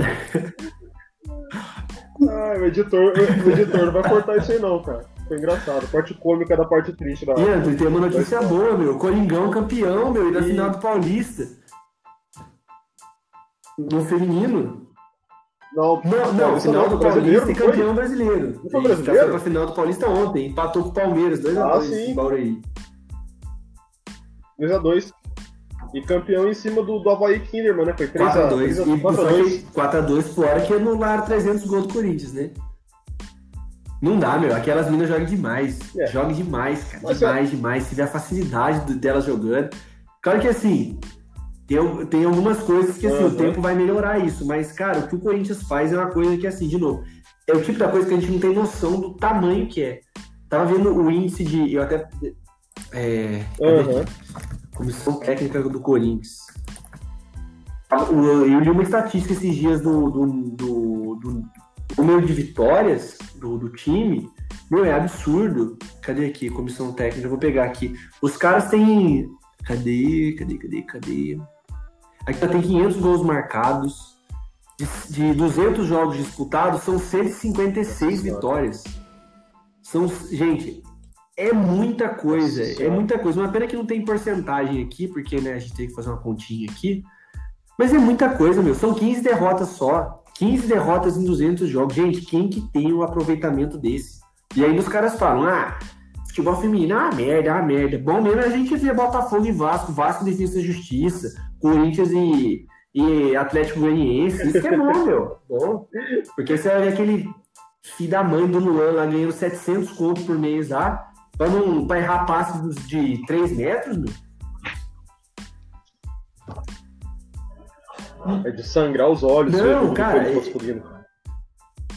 Ai, o editor, o editor não vai cortar isso aí não, cara. Foi engraçado. Parte cômica da parte triste da. E André, tem uma notícia boa, meu. Coringão campeão, meu, e da final do Paulista. No feminino. Não, não, não final do Paulista e campeão brasileiro. Não foi brasileiro? Já foi pra final do Paulista ontem, empatou com o Palmeiras, 2x2 ah, sim. Bauraí. 2x2. E campeão em cima do, do Havaí Kinderman, né? Foi 3x2. 4x2. 4x2 fora que anularam 300 gols do Corinthians, né? Não dá, meu. Aquelas minas jogam demais. É. Jogam demais, cara. Mas demais, é... demais. Se vê a facilidade delas jogando. Claro que assim, tem, tem algumas coisas que assim, uhum. o tempo vai melhorar isso, mas, cara, o que o Corinthians faz é uma coisa que, assim, de novo, é o tipo da coisa que a gente não tem noção do tamanho que é. Tava vendo o índice de. Eu até. É, uhum. Comissão técnica do Corinthians. Eu li uma estatística esses dias do, do, do, do número de vitórias do, do time. Meu, é absurdo. Cadê aqui? Comissão técnica, eu vou pegar aqui. Os caras têm. Cadê? Cadê? Cadê? Cadê? Aqui tem 500 gols marcados. De, de 200 jogos disputados, são 156 vitórias. São, gente, é muita coisa, é muita coisa. Uma pena que não tem porcentagem aqui, porque né, a gente tem que fazer uma continha aqui. Mas é muita coisa, meu. São 15 derrotas só. 15 derrotas em 200 jogos. Gente, quem que tem um aproveitamento desse? E aí os caras falam, ah, futebol feminino é uma merda, é uma merda. Bom mesmo a gente vê Botafogo e Vasco, Vasco Defesa e Justiça, Corinthians e, e Atlético Goianiense. Isso que é bom, meu. Bom. Porque você vai ver aquele filho da mãe do Luan lá ganhando 700 contos por mês lá, pra, não, pra errar passes de 3 metros, meu. É de sangrar os olhos. Não, cara. É...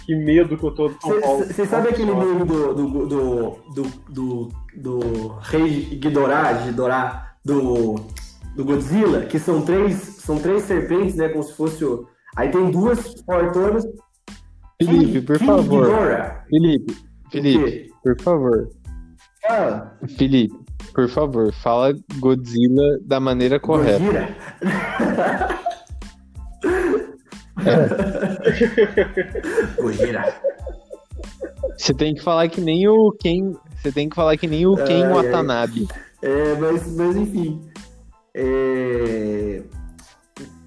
Que medo que eu tô de São Paulo. Você sabe aquele meme do, do, do, do, do, do Rei Ghidorah, Ghidorah, do, do Godzilla, que são três, são três serpentes, né? Como se fosse o... Aí tem duas portonas. Felipe, por King favor. Ghidorah. Felipe, Felipe, por favor. Ah. Felipe, por favor, fala Godzilla da maneira correta. Godzilla? É. Gojira. Você tem que falar que nem o Ken. Você tem que falar que nem o Ken Watanabe. É, mas, mas enfim. É...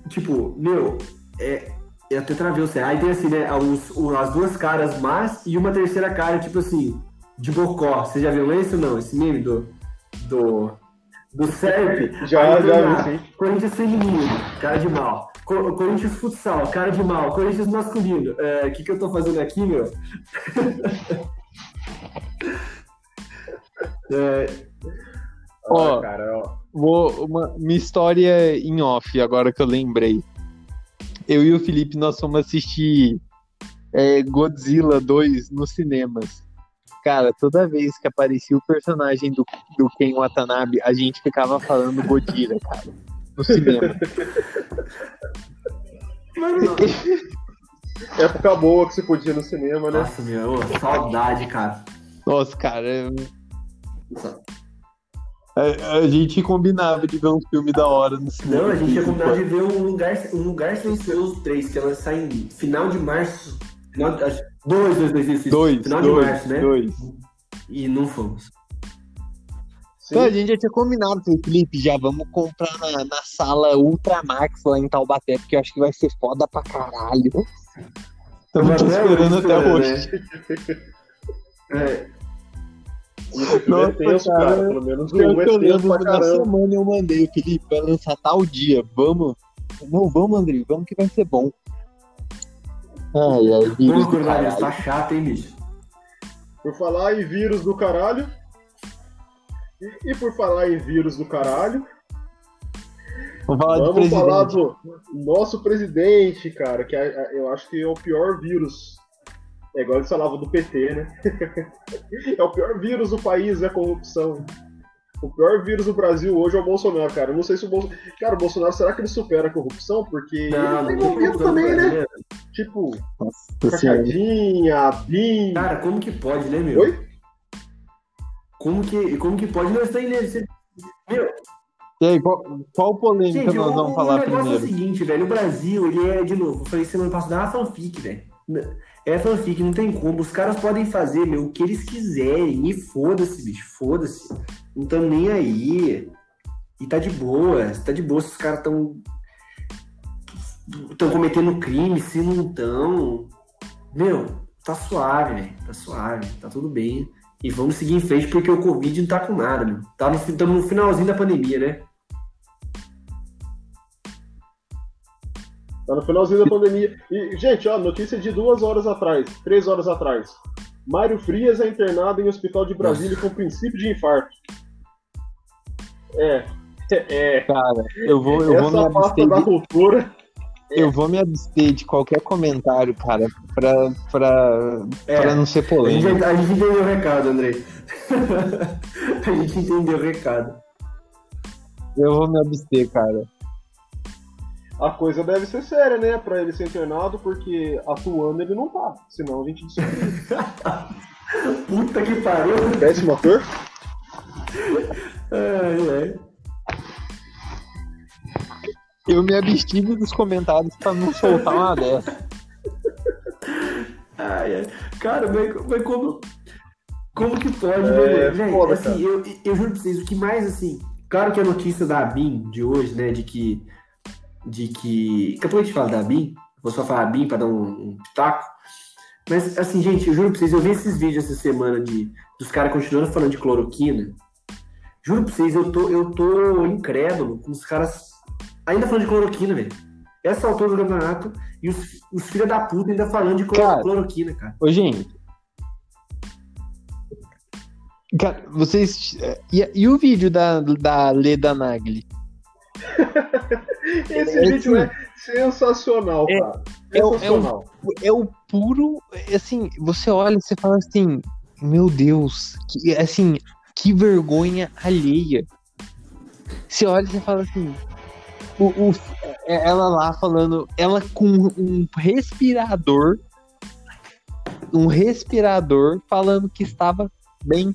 Tipo, meu, é, eu até travei o céu. Aí tem assim, né? Os, as duas caras más e uma terceira cara, tipo assim, de bocó. Você já viu isso ou não? Esse meme do. Do. Do Serp? Já, Aí, já vi, sim. Corinthians feminino, cara de mal. Corinthians futsal, cara de mal. Corinthians masculino. O é, que, que eu tô fazendo aqui, meu? é... Ó, cara, ó. Vou, uma, minha história em off, agora que eu lembrei eu e o Felipe, nós fomos assistir é, Godzilla 2 nos cinemas. Cara, toda vez que aparecia o personagem do, do Ken Watanabe, a gente ficava falando Godzilla, cara, no cinema. Época boa que você podia ir no cinema, né? Nossa, meu, saudade, cara. Nossa, cara. A, a, gente combinava de ver um filme da hora no cinema. Não, a gente ia combinar de ver um lugar, um lugar silencioso 3, que ela sai em final de março. Final, dois, dois, dois, isso, dois, final dois, de março, né? Dois. E não fomos. Então, a gente já tinha combinado com o Felipe, já vamos comprar na, na sala Ultramax lá em Taubaté, porque eu acho que vai ser foda pra caralho. Estamos esperando até hoje. Né? É. Nossa, é tenso, cara. cara. Pelo menos um é pra caramba. Na semana eu mandei, Felipe, vai lançar tal dia. Vamos. Não, vamos, André, vamos que vai ser bom. Ai, ai, vírus do caralho. Tá chato, hein, bicho? Por falar em vírus do caralho. E, e por falar em vírus do caralho. Vamos falar, vamos falar do nosso presidente, cara, que é, eu acho que é o pior vírus é igual eles falavam do PT, né? é o pior vírus do país, é a corrupção. O pior vírus do Brasil hoje é o Bolsonaro, cara. Eu não sei se o Bolsonaro. Cara, o Bolsonaro, será que ele supera a corrupção? Porque não, ele tá envolvido também, né? Tipo, Cachadinha, BIM. Cara, como que pode, né, meu? Oi? Como que, como que pode não estar em Meu. E aí, qual, qual polêmica Gente, nós vamos o, falar o primeiro? É o seguinte, velho. O Brasil, ele é, de novo, eu falei semana passada, uma fanfic, velho. É fanfic, não tem como. Os caras podem fazer, meu, o que eles quiserem. E foda-se, bicho, foda-se. Não tão nem aí. E tá de boa, tá de boa se os caras tão. estão cometendo crime, se não estão. Meu, tá suave, velho. Tá suave, tá tudo bem. E vamos seguir em frente porque o Covid não tá com nada, meu. Tá no, estamos no finalzinho da pandemia, né? Tá no finalzinho da pandemia. E, gente, ó, notícia de duas horas atrás, três horas atrás. Mário Frias é internado em hospital de Brasília Nossa. com princípio de infarto. É. É. Cara, eu vou, eu Essa vou me abster. Da cultura. Eu vou me abster de qualquer comentário, cara, pra, pra, é. pra não ser polêmico. A gente, a gente entendeu o recado, Andrei. a gente entendeu o recado. Eu vou me abster, cara a coisa deve ser séria, né? Pra ele ser internado, porque atuando ele não tá. Senão a gente descobre. Puta que pariu. Péssimo ator? É, é. Eu me abstive dos comentários pra não soltar uma dessa. Ai, ai. Cara, mas, mas como. Como que pode, é, né? Gente, assim, eu, eu juro pra vocês, o que mais assim. Claro que a notícia da BIM de hoje, né? De que de que. Daqui a pouco a gente fala da BIM, vou só falar BIM para dar um, um pitaco. Mas, assim, gente, eu juro pra vocês, eu vi esses vídeos essa semana de, dos caras continuando falando de cloroquina. Juro pra vocês, eu tô, eu tô incrédulo com os caras ainda falando de cloroquina, velho. Essa altura do campeonato e os, os filhos da puta ainda falando de cara, cloroquina, cara. Ô, gente. Cara, vocês. E, e o vídeo da, da Leda Nagli? Esse é, vídeo é sensacional, é, cara. Sensacional. É, é, o, é o puro. Assim, você olha e você fala assim: Meu Deus, que, assim, que vergonha alheia. Você olha e você fala assim. O, o, é, ela lá falando, ela com um respirador, um respirador falando que estava bem,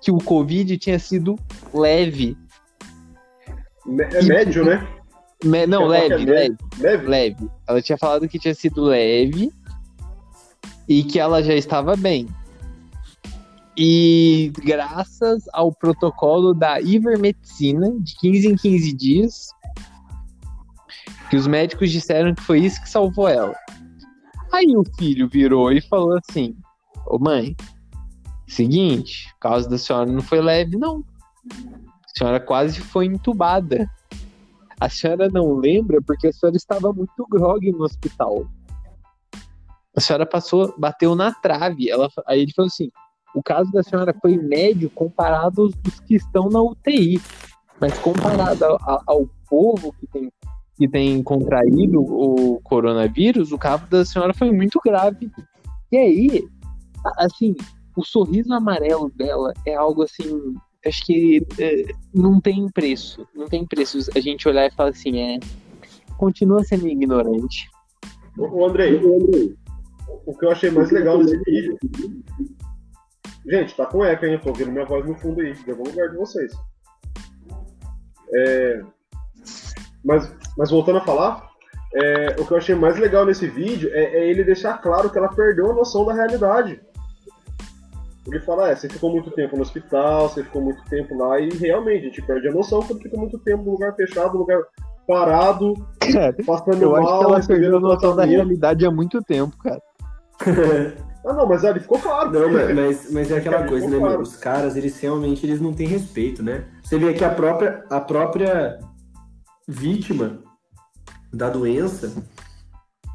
que o Covid tinha sido leve. É médio, né? Me, não, leve, leve, leve, leve. Ela tinha falado que tinha sido leve e que ela já estava bem. E graças ao protocolo da ivermectina, de 15 em 15 dias, que os médicos disseram que foi isso que salvou ela. Aí o filho virou e falou assim: Ô mãe, seguinte, o caso da senhora não foi leve, não. A senhora quase foi entubada. A senhora não lembra porque a senhora estava muito grog no hospital. A senhora passou, bateu na trave. Ela, aí ele falou assim: o caso da senhora foi médio comparado aos dos que estão na UTI. Mas comparado ao, ao povo que tem, que tem contraído o coronavírus, o caso da senhora foi muito grave. E aí, assim, o sorriso amarelo dela é algo assim. Acho que é, não tem preço. Não tem preço a gente olhar e falar assim, é. Continua sendo ignorante. O Andrei, o que eu achei mais legal desse vídeo Gente, tá com eco, hein? Eu tô ouvindo minha voz no fundo aí, de algum lugar de vocês. É... Mas, mas voltando a falar, é... o que eu achei mais legal nesse vídeo é, é, ele deixar claro que ela perdeu a noção da realidade. Ele fala, é, você ficou muito tempo no hospital, você ficou muito tempo lá, e realmente a gente perde a noção quando fica muito tempo no lugar fechado, no lugar parado, cara, passando eu mal. Eu acho que ela perdeu a noção da realidade há muito tempo, cara. Ah, não, mas ali ficou claro. Não, mas, mas é aquela coisa, né, claro. meu? Os caras, eles realmente eles não têm respeito, né? Você vê que a própria, a própria vítima da doença,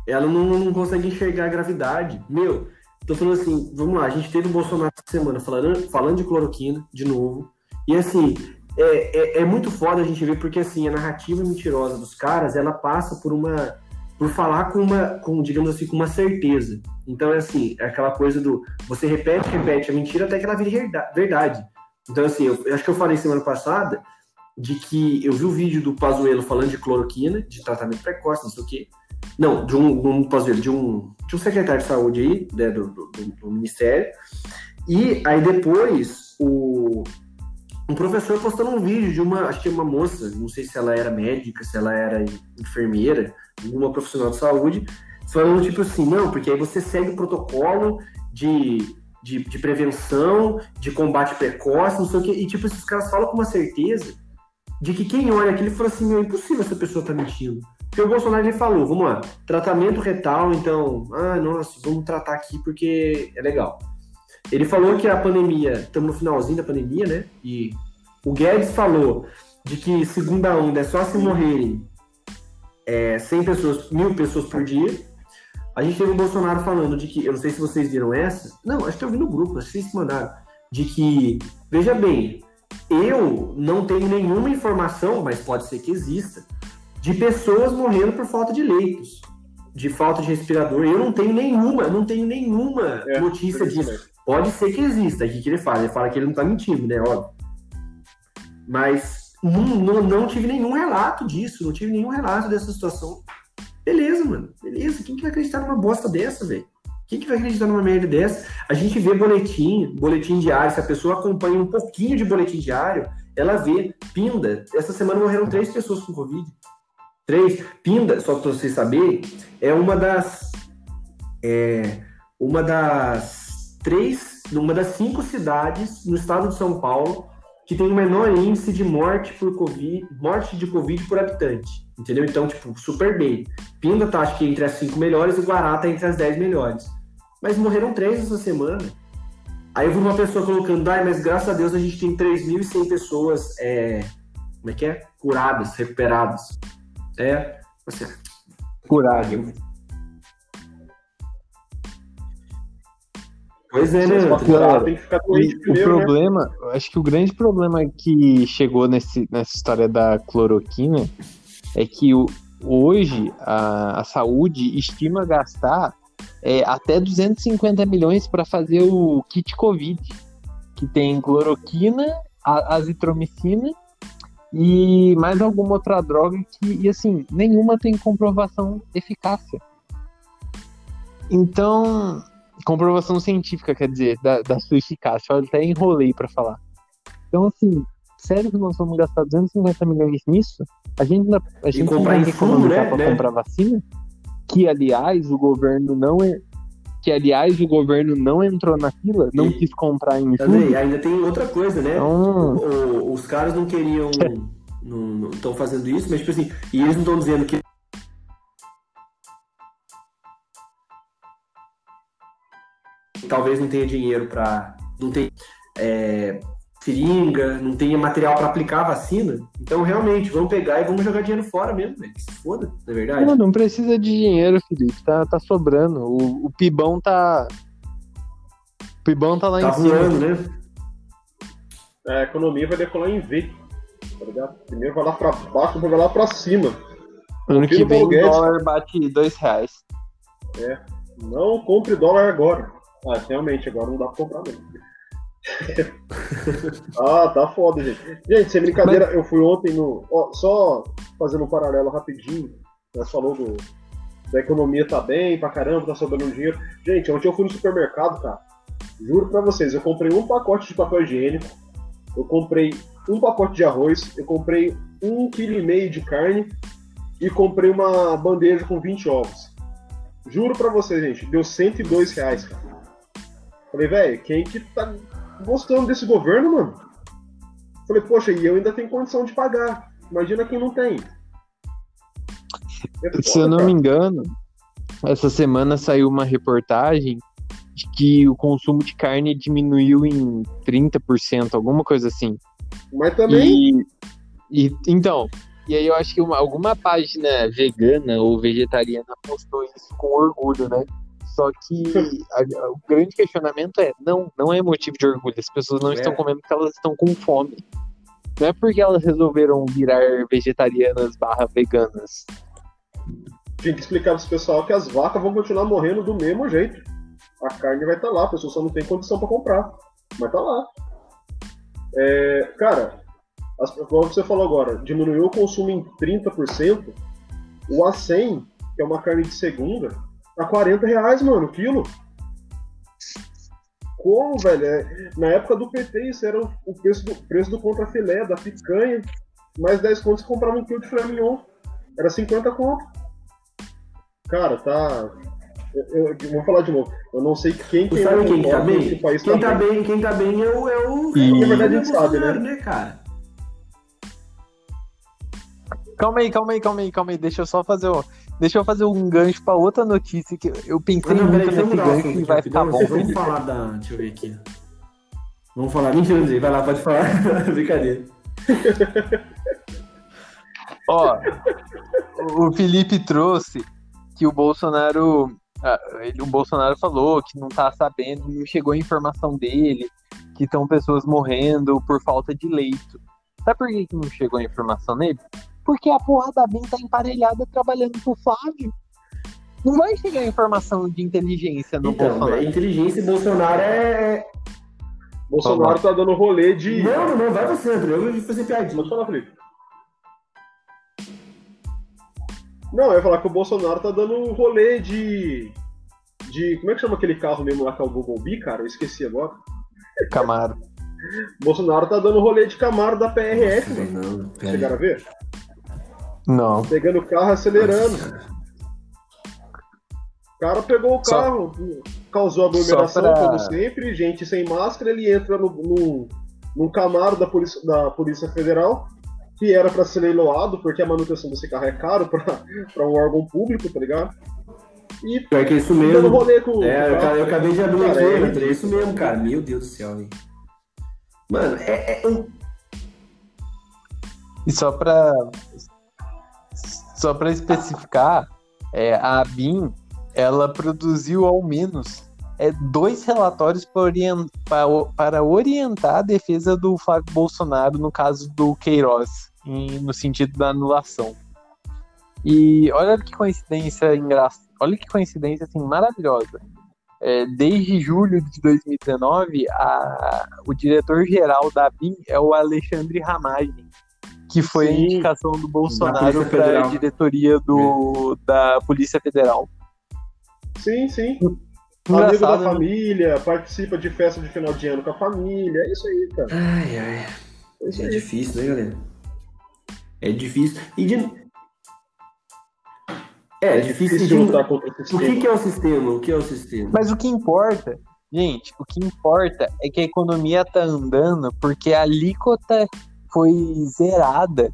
ela não, não consegue enxergar a gravidade. Meu, tô falando assim, vamos lá, a gente teve o Bolsonaro essa semana falando, falando de cloroquina, de novo, e assim, é, é, é muito foda a gente ver, porque assim, a narrativa mentirosa dos caras, ela passa por uma por falar com uma, com, digamos assim, com uma certeza. Então é assim, é aquela coisa do você repete, repete a mentira até que ela vire verdade. Então assim, eu, eu acho que eu falei semana passada de que eu vi o vídeo do Pazuello falando de cloroquina, de tratamento precoce, não sei o quê. Não, de um, de um Pazuello, de um, de um secretário de saúde aí, né, do, do, do ministério. E aí depois o, um professor postando um vídeo de uma, acho que uma moça, não sei se ela era médica, se ela era enfermeira, uma profissional de saúde, falando tipo assim, não, porque aí você segue o protocolo de, de, de prevenção, de combate precoce, não sei o quê, e tipo, esses caras falam com uma certeza de que quem olha aquilo fala assim, meu, é impossível essa pessoa tá mentindo. Porque o Bolsonaro ele falou, vamos lá, tratamento retal, então, ah, nossa, vamos tratar aqui porque é legal. Ele falou que a pandemia, estamos no finalzinho da pandemia, né? E o Guedes falou de que segunda onda é só se morrerem é, 100 pessoas, mil pessoas por dia. A gente teve o Bolsonaro falando de que, eu não sei se vocês viram essa, não, acho que eu vi no grupo, acho que vocês mandaram, de que, veja bem, eu não tenho nenhuma informação, mas pode ser que exista, de pessoas morrendo por falta de leitos, de falta de respirador. Eu não tenho nenhuma, não tenho nenhuma é, notícia disso. Pode ser que exista, aqui que ele fala, ele fala que ele não tá mentindo, né, óbvio. Mas não, não, não, tive nenhum relato disso, não tive nenhum relato dessa situação. Beleza, mano. Beleza. Quem que vai acreditar numa bosta dessa, velho? Quem que vai acreditar numa merda dessa? A gente vê boletim, boletim diário. Se a pessoa acompanha um pouquinho de boletim diário, ela vê. Pinda. Essa semana morreram três pessoas com Covid. Três. Pinda, só pra vocês saberem, é uma das. É, uma das três. Uma das cinco cidades no estado de São Paulo que tem o menor índice de morte por Covid, morte de Covid por habitante. Entendeu? Então, tipo, super bem. Pinda tá, acho que entre as cinco melhores e Guará tá entre as dez melhores. Mas morreram três essa semana. Aí eu vi uma pessoa colocando, ai, mas graças a Deus a gente tem 3.100 pessoas, é, como é que é? Curadas, recuperadas. É, assim, curado. Pois é, né? o né? problema, né? acho que o grande problema que chegou nesse, nessa história da cloroquina é que hoje a, a saúde estima gastar é, até 250 milhões para fazer o kit Covid, que tem cloroquina, a, azitromicina e mais alguma outra droga que, e assim, nenhuma tem comprovação eficácia. Então, comprovação científica, quer dizer, da, da sua eficácia. Eu até enrolei para falar. Então, assim, sério que nós vamos gastar 250 milhões nisso? A gente, a gente não vai economizar né? para comprar vacina? Que, aliás, o governo não é. que aliás o governo não entrou na fila, não e, quis comprar em julho. Ainda tem outra coisa, né? Então... O, o, os caras não queriam. não estão fazendo isso, mas tipo assim, e eles não estão dizendo que. Talvez não tenha dinheiro para. Não tem. É, seringa, não tenha material para aplicar a vacina. Então, realmente, vamos pegar e vamos jogar dinheiro fora mesmo, velho. Se foda, na é verdade. Não, não precisa de dinheiro, Felipe. Tá, tá sobrando. O, o Pibão tá. O Pibão tá lá tá em voando, cima. né? É, a economia vai decolar em V. Tá ligado? Primeiro vai lá pra baixo, depois vai lá pra cima. Ano que vem o dólar bate dois reais. É. Não compre dólar agora. Ah, realmente, agora não dá pra comprar mesmo. ah, tá foda, gente. Gente, sem brincadeira, Mas... eu fui ontem no. Ó, só fazendo um paralelo rapidinho. Né, falou do, da economia tá bem pra caramba, tá sobrando dinheiro. Gente, ontem eu fui no supermercado, cara. Juro pra vocês, eu comprei um pacote de papel higiênico, eu comprei um pacote de arroz, eu comprei um quilo e meio de carne e comprei uma bandeja com 20 ovos. Juro pra vocês, gente, deu 102 reais, cara. Falei, velho, quem que tá gostando desse governo, mano. Falei, poxa, e eu ainda tenho condição de pagar. Imagina quem não tem. É foda, Se eu não cara. me engano, essa semana saiu uma reportagem de que o consumo de carne diminuiu em 30%, alguma coisa assim. Mas também. E, e então, e aí eu acho que uma, alguma página vegana ou vegetariana postou isso com orgulho, né? Só que a, o grande questionamento é: não, não é motivo de orgulho. As pessoas não é. estão comendo porque elas estão com fome. Não é porque elas resolveram virar vegetarianas barra veganas. Tem que explicar para o pessoal que as vacas vão continuar morrendo do mesmo jeito. A carne vai estar tá lá, a pessoa só não tem condição para comprar. Mas tá lá. É, cara, as, como você falou agora, diminuiu o consumo em 30%. O A100, que é uma carne de segunda, Tá 40 reais, mano, quilo. Como, velho? É, na época do PT, isso era o preço do, preço do contrafilé, da picanha. Mais 10 contos você comprava um quilo de filé mignon. Era 50 conto. Cara, tá. Eu, eu, vou falar de novo. Eu não sei quem que sabe quem tá bem? Quem tá, tá bem. bem. Quem tá bem é o. É o, e... Na verdade a gente sabe, né? né, cara? Calma aí, calma aí, calma aí, calma aí. Deixa eu só fazer o. Deixa eu fazer um gancho para outra notícia que eu pensei não, muito nesse gancho e vai ficar bom. Vamos falar da. Deixa eu ver aqui. Vamos falar. Mentira. Vai lá, pode falar. Brincadeira. Ó, o Felipe trouxe que o Bolsonaro. Ele, o Bolsonaro falou que não tá sabendo, não chegou a informação dele, que estão pessoas morrendo por falta de leito. Sabe por que, que não chegou a informação nele? Porque a porra da BIM tá emparelhada trabalhando pro Flávio. Não vai chegar informação de inteligência no então, Bolsonaro. Inteligência e Bolsonaro é. é- Bolsonaro tá dando rolê de. Não, não, vai você, André. Eu vou fazer piadinha. Pode falar, Felipe. Não, eu ia falar que o Bolsonaro tá dando rolê de. De. Como é que chama aquele carro mesmo lá que é o Google B, cara? Eu esqueci agora. Camaro. Bolsonaro tá dando rolê de Camaro da PRF, Nossa, mano. Não, Chegaram a ver? Não. Pegando o carro, acelerando. O cara pegou o carro, Só... causou aglomeração, pra... como sempre, gente sem máscara, ele entra no, no, no Camaro da Polícia, da Polícia Federal, que era para ser leiloado, porque a manutenção desse carro é caro para um órgão público, tá ligado? E é que é isso mesmo. Rolê com, é, eu, eu, acabei de abrir cara, aqui, é, é isso mesmo, cara. Meu Deus do céu, hein? Mano, é, é. E só pra só para especificar, é, a BIM ela produziu ao menos é, dois relatórios para, para orientar a defesa do Flávio Bolsonaro no caso do Queiroz, em, no sentido da anulação. E olha que coincidência engraçada, olha que coincidência assim, maravilhosa. É, desde julho de 2019, a, o diretor-geral da BIM é o Alexandre Ramagem, que foi Sim. a indicação do Bolsonaro para a diretoria do, é. da Polícia Federal. Sim, sim. Engraçado, Amigo da né? família, participa de festa de final de ano com a família. É isso aí, cara. Ai, ai. É, é difícil, né, galera? É difícil. E de... É, é difícil, difícil de lutar contra o sistema. O que, que é o sistema? O que é o sistema? Mas o que importa, gente, o que importa é que a economia tá andando porque a alíquota foi zerada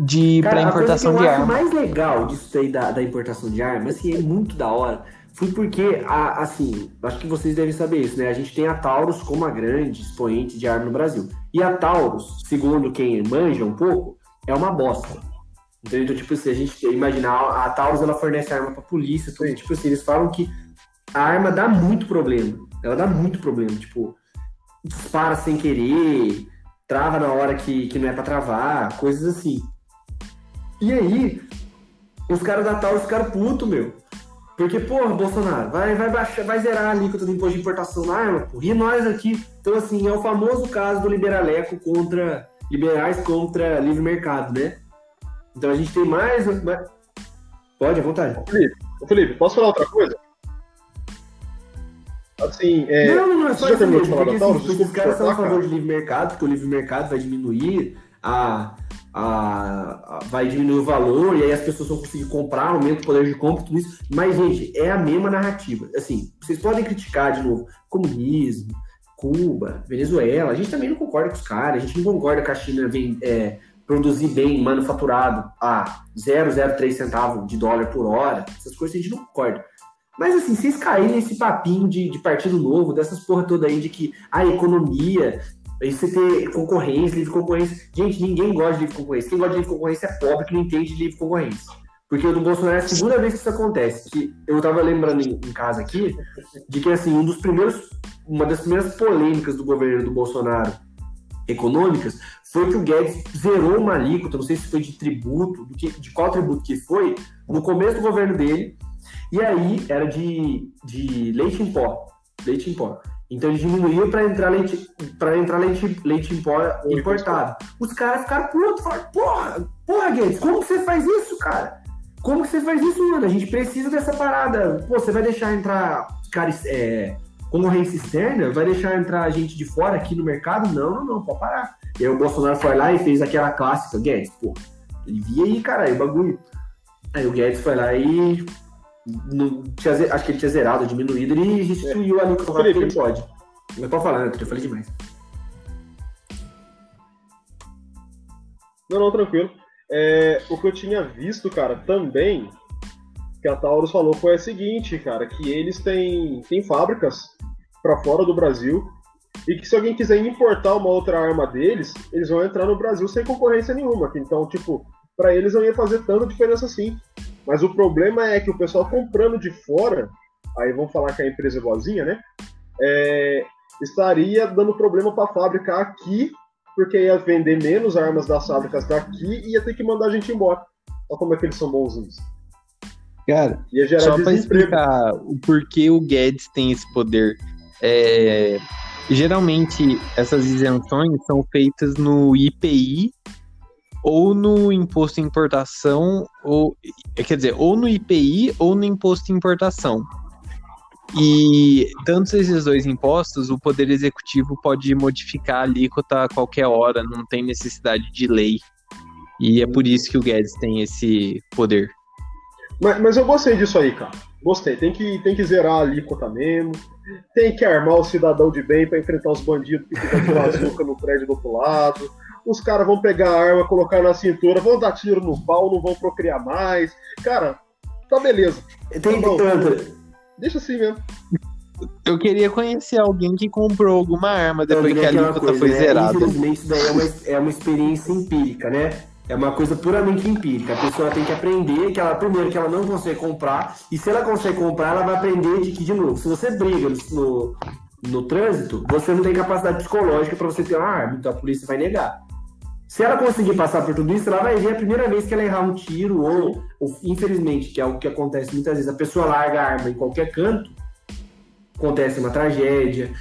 de para importação de armas. O mais legal disso aí da, da importação de armas, que é muito da hora, foi porque, a, assim, acho que vocês devem saber isso, né? A gente tem a Taurus como a grande expoente de arma no Brasil. E a Taurus, segundo quem manja um pouco, é uma bosta. Entendeu? Então, tipo assim, a gente imaginar, a Taurus ela fornece arma pra polícia, tudo. Tipo assim, eles falam que a arma dá muito problema. Ela dá muito problema. Tipo, dispara sem querer, trava na hora que, que não é pra travar, coisas assim. E aí, os caras da Taurus ficaram putos, meu. Porque, porra, Bolsonaro, vai, vai, baixar, vai zerar a alíquota do imposto de importação na arma, porra. E nós aqui. Então, assim, é o famoso caso do liberaleco contra. liberais contra livre mercado, né? Então a gente tem mais. mais... Pode, à vontade. Felipe, Felipe, posso falar outra coisa? Assim, é... Não, não, não, é só isso mesmo, porque, assim, porque os caras são a favor de livre mercado, porque o livre mercado vai diminuir a, a, a, vai diminuir o valor e aí as pessoas vão conseguir comprar, aumenta o poder de compra, tudo isso. Mas, gente, é a mesma narrativa. Assim, vocês podem criticar de novo comunismo, Cuba, Venezuela. A gente também não concorda com os caras, a gente não concorda que a China vem é, produzir bem manufaturado a 0,03 centavo de dólar por hora. Essas coisas a gente não concorda. Mas assim, vocês caírem nesse papinho de, de partido novo, dessas porra toda aí de que a economia, aí você ter concorrência, livre concorrência. Gente, ninguém gosta de livre concorrência. Quem gosta de livre concorrência é pobre que não entende de livre concorrência. Porque o do Bolsonaro é a segunda vez que isso acontece. Que eu tava lembrando em, em casa aqui, de que assim, um dos primeiros, uma das primeiras polêmicas do governo do Bolsonaro econômicas foi que o Guedes zerou uma alíquota, não sei se foi de tributo, de qual tributo que foi, no começo do governo dele, e aí era de, de leite em pó. Leite em pó. Então ele diminuiu para entrar leite para entrar leite, leite em pó importado. Os caras ficaram putos, falaram, porra, porra, Guedes, como que você faz isso, cara? Como que você faz isso, mano? A gente precisa dessa parada. Pô, você vai deixar entrar caras, é, concorrência externa? Vai deixar entrar gente de fora aqui no mercado? Não, não, não, pode parar. E aí o Bolsonaro foi lá e fez aquela clássica, Guedes, pô, ele via aí, caralho, o bagulho. Aí o Guedes foi lá e. No, tinha, acho que ele tinha zerado, diminuído, ele restituiu é. ali o que ele pode. Não pode falar, né? Eu falei demais. Não, não, tranquilo. É, o que eu tinha visto, cara, também, que a Taurus falou foi o seguinte, cara, que eles têm, têm fábricas para fora do Brasil e que se alguém quiser importar uma outra arma deles, eles vão entrar no Brasil sem concorrência nenhuma. Então, tipo, para eles não ia fazer tanta diferença assim. Mas o problema é que o pessoal comprando de fora, aí vão falar que a empresa é boazinha, né? É, estaria dando problema para a fábrica aqui, porque ia vender menos armas das fábricas daqui e ia ter que mandar a gente embora. Olha como é que eles são bonzinhos. Cara, só para explicar o porquê o Guedes tem esse poder. É, geralmente essas isenções são feitas no IPI ou no imposto de importação, ou quer dizer, ou no IPI ou no imposto de importação. E tanto esses dois impostos, o Poder Executivo pode modificar a alíquota a qualquer hora, não tem necessidade de lei. E é por isso que o Guedes tem esse poder. Mas, mas eu gostei disso aí, cara. Gostei. Tem que, tem que zerar a alíquota mesmo. Tem que armar o cidadão de bem para enfrentar os bandidos que ficam com açúcar no prédio do outro lado. Os caras vão pegar a arma, colocar na cintura, vão dar tiro no pau, não vão procriar mais. Cara, tá beleza. Tem tá tanto. Deixa assim mesmo. Eu queria conhecer alguém que comprou alguma arma depois que a alíquota foi né? zerada. Infelizmente, isso daí é uma, é uma experiência empírica, né? É uma coisa puramente empírica. A pessoa tem que aprender que ela, primeiro, que ela não consegue comprar, e se ela consegue comprar, ela vai aprender de que, de novo, se você briga no, no trânsito, você não tem capacidade psicológica para você ter uma arma, então a polícia vai negar. Se ela conseguir passar por tudo isso, ela vai ver a primeira vez que ela errar um tiro, ou, ou infelizmente, que é o que acontece muitas vezes, a pessoa larga a arma em qualquer canto, acontece uma tragédia.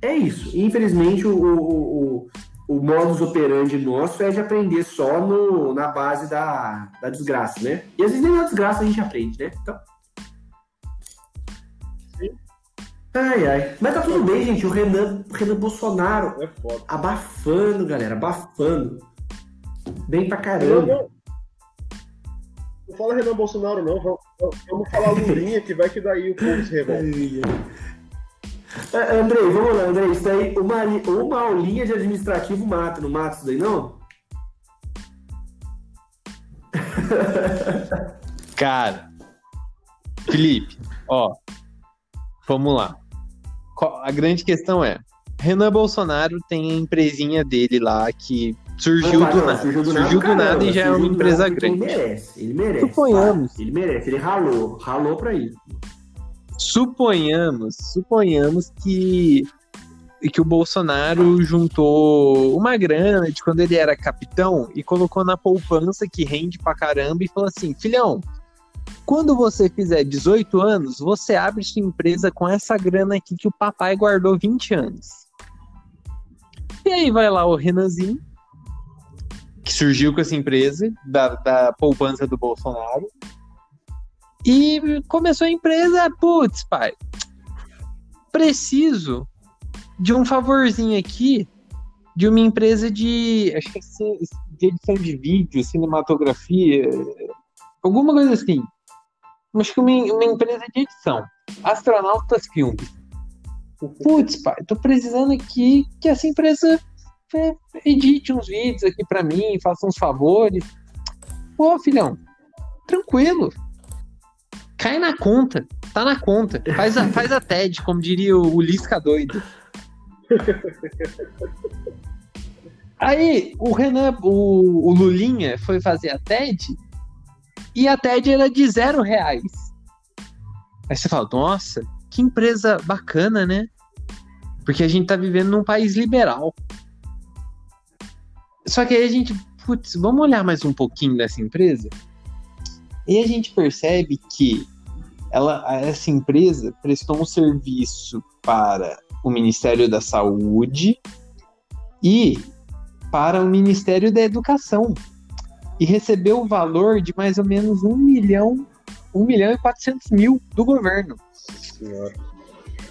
É isso. Infelizmente, o, o, o modus operandi nosso é de aprender só no, na base da, da desgraça, né? E às vezes nem na desgraça a gente aprende, né? Então. Ai, ai. Mas tá tudo bem, gente. O Renan, o Renan Bolsonaro é abafando, galera, abafando. Bem pra caramba. Não fala Renan Bolsonaro, não. Vamos, vamos falar Lulinha, que vai que daí o povo se revolta. É, Andrei, vamos lá, Andrei. Isso daí, uma, uma aulinha de administrativo mata, não mata isso daí, não? Cara, Felipe, ó, vamos lá. A grande questão é, Renan Bolsonaro tem a empresinha dele lá que surgiu, do, não, nada. surgiu do, surgiu nada, do nada. Caramba, e já é uma empresa grande. Ele merece, ele merece. Suponhamos. Tá? Ele merece, ele ralou, ralou pra isso. Suponhamos, suponhamos que que o Bolsonaro juntou uma grana de quando ele era capitão e colocou na poupança que rende pra caramba e falou assim: filhão, quando você fizer 18 anos, você abre sua empresa com essa grana aqui que o papai guardou 20 anos. E aí vai lá o Renanzinho, que surgiu com essa empresa, da, da poupança do Bolsonaro, e começou a empresa, putz, pai, preciso de um favorzinho aqui de uma empresa de, acho que é de edição de vídeo, cinematografia, alguma coisa assim. Acho que uma, uma empresa de edição. Astronautas Filmes. Putz, pai, tô precisando aqui que essa empresa é, edite uns vídeos aqui para mim, faça uns favores. Pô, filhão, tranquilo. Cai na conta, tá na conta. Faz a, faz a TED, como diria o, o Lisca doido. Aí o Renan, o, o Lulinha foi fazer a TED e a TED era de zero reais. Aí você fala, nossa, que empresa bacana, né? Porque a gente tá vivendo num país liberal. Só que aí a gente, putz, vamos olhar mais um pouquinho dessa empresa? E a gente percebe que ela, essa empresa prestou um serviço para o Ministério da Saúde e para o Ministério da Educação. E recebeu o valor de mais ou menos um milhão, um milhão e quatrocentos mil do governo. Senhora.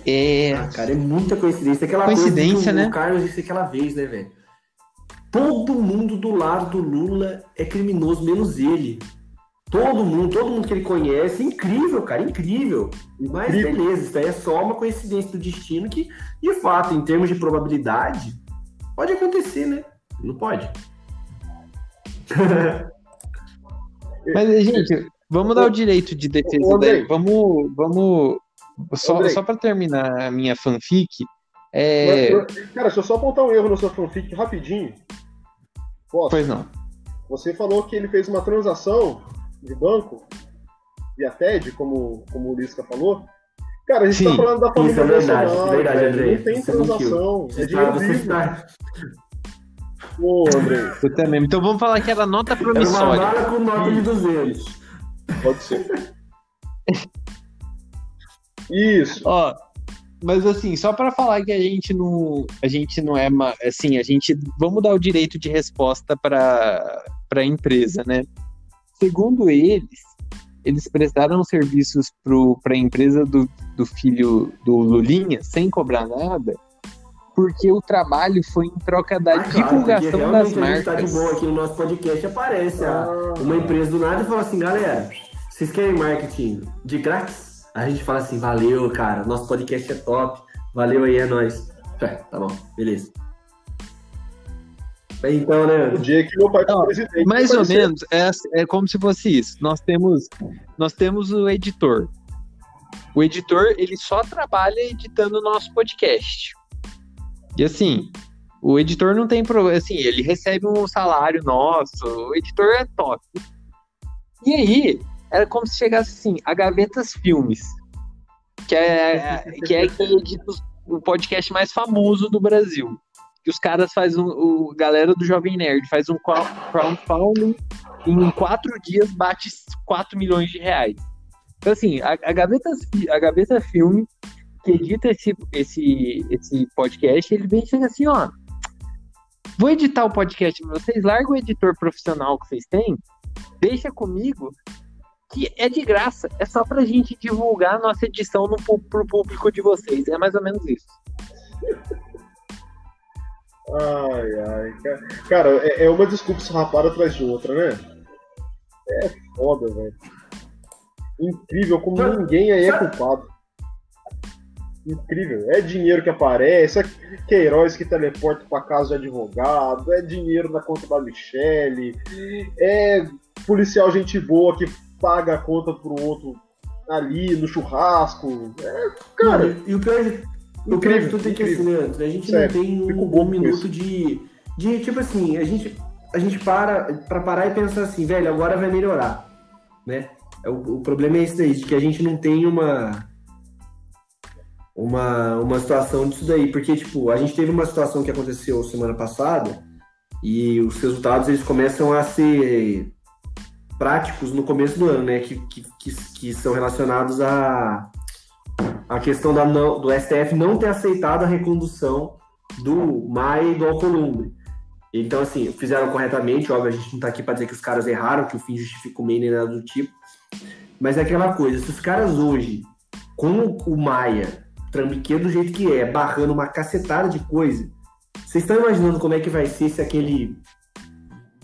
É... Ah, cara, é muita coincidência. Aquela coincidência, né? O Carlos disse aquela vez, né, velho? Todo mundo do lado do Lula é criminoso, menos ele. Todo mundo, todo mundo que ele conhece, incrível, cara, incrível. Mas incrível. beleza, isso aí é só uma coincidência do destino que, de fato, em termos de probabilidade, pode acontecer, né? Não pode. Mas, gente, vamos dar o direito de defesa dele. Vamos, vamos. Só, só para terminar a minha fanfic. É... Cara, deixa eu só apontar um erro na sua fanfic rapidinho. Posso? Pois não. Você falou que ele fez uma transação de banco, via TED, como, como o Lisca falou. Cara, a gente tá Sim, tá falando da família isso é verdade, Bolsonaro, verdade, André. Não tem transação, é dinheiro vivo. Tá... Pô, André. Eu também. Então vamos falar que era nota promissória. Era uma com nota de 200. Pode ser. Isso. Ó, mas assim, só para falar que a gente não, a gente não é, assim, a gente vamos dar o direito de resposta para para a empresa, né? Segundo eles, eles prestaram serviços para a empresa do, do filho do Lulinha sem cobrar nada, porque o trabalho foi em troca da ah, divulgação claro, das marcas. A gente tá de boa aqui no nosso podcast aparece ah. uma empresa do nada e fala assim, galera, vocês querem marketing de grátis? A gente fala assim, valeu, cara, nosso podcast é top, valeu aí, é nóis. É, tá bom, beleza. Então, né? O dia que meu pai foi presidente. Mais ou menos, é, é como se fosse isso. Nós temos, nós temos o editor. O editor, ele só trabalha editando o nosso podcast. E assim, o editor não tem problema. Assim, ele recebe um salário nosso. O editor é top. E aí, era como se chegasse assim, a Gavetas Filmes. Que é, que é quem edita o podcast mais famoso do Brasil que os caras fazem um, o galera do Jovem Nerd faz um crowdfunding em quatro dias bate 4 milhões de reais. Então, assim, a, a, Gaveta, a Gaveta Filme, que edita esse, esse, esse podcast, ele vem chega assim, ó. Vou editar o podcast de vocês, larga o editor profissional que vocês têm, deixa comigo, que é de graça. É só pra gente divulgar a nossa edição no, pro público de vocês. É mais ou menos isso. Ai, ai. Cara, é, é uma desculpa esfarrapada atrás de outra, né? É foda, velho. Incrível como ninguém aí é culpado. Incrível. É dinheiro que aparece, é Queiroz que teleporta para casa de advogado, é dinheiro na conta da Michelle, é policial gente boa que paga a conta pro outro ali no churrasco. É, cara. e o pior de, o pior de tudo é que assim, a gente Sério, não tem um, um minuto de, de. Tipo assim, a gente, a gente para para parar e pensar assim, velho, agora vai melhorar. Né? É, o, o problema é esse daí, de que a gente não tem uma uma, uma situação disso daí, porque tipo, a gente teve uma situação que aconteceu semana passada e os resultados eles começam a ser práticos no começo do ano, né, que, que, que, que são relacionados a a questão da não, do STF não ter aceitado a recondução do Maia e do Alcolumbre. Então, assim, fizeram corretamente, óbvio, a gente não está aqui para dizer que os caras erraram, que o fim justifica o meio nem nada do tipo, mas é aquela coisa, se os caras hoje, com o Maia, trambiqueiro do jeito que é, barrando uma cacetada de coisa, vocês estão imaginando como é que vai ser se aquele.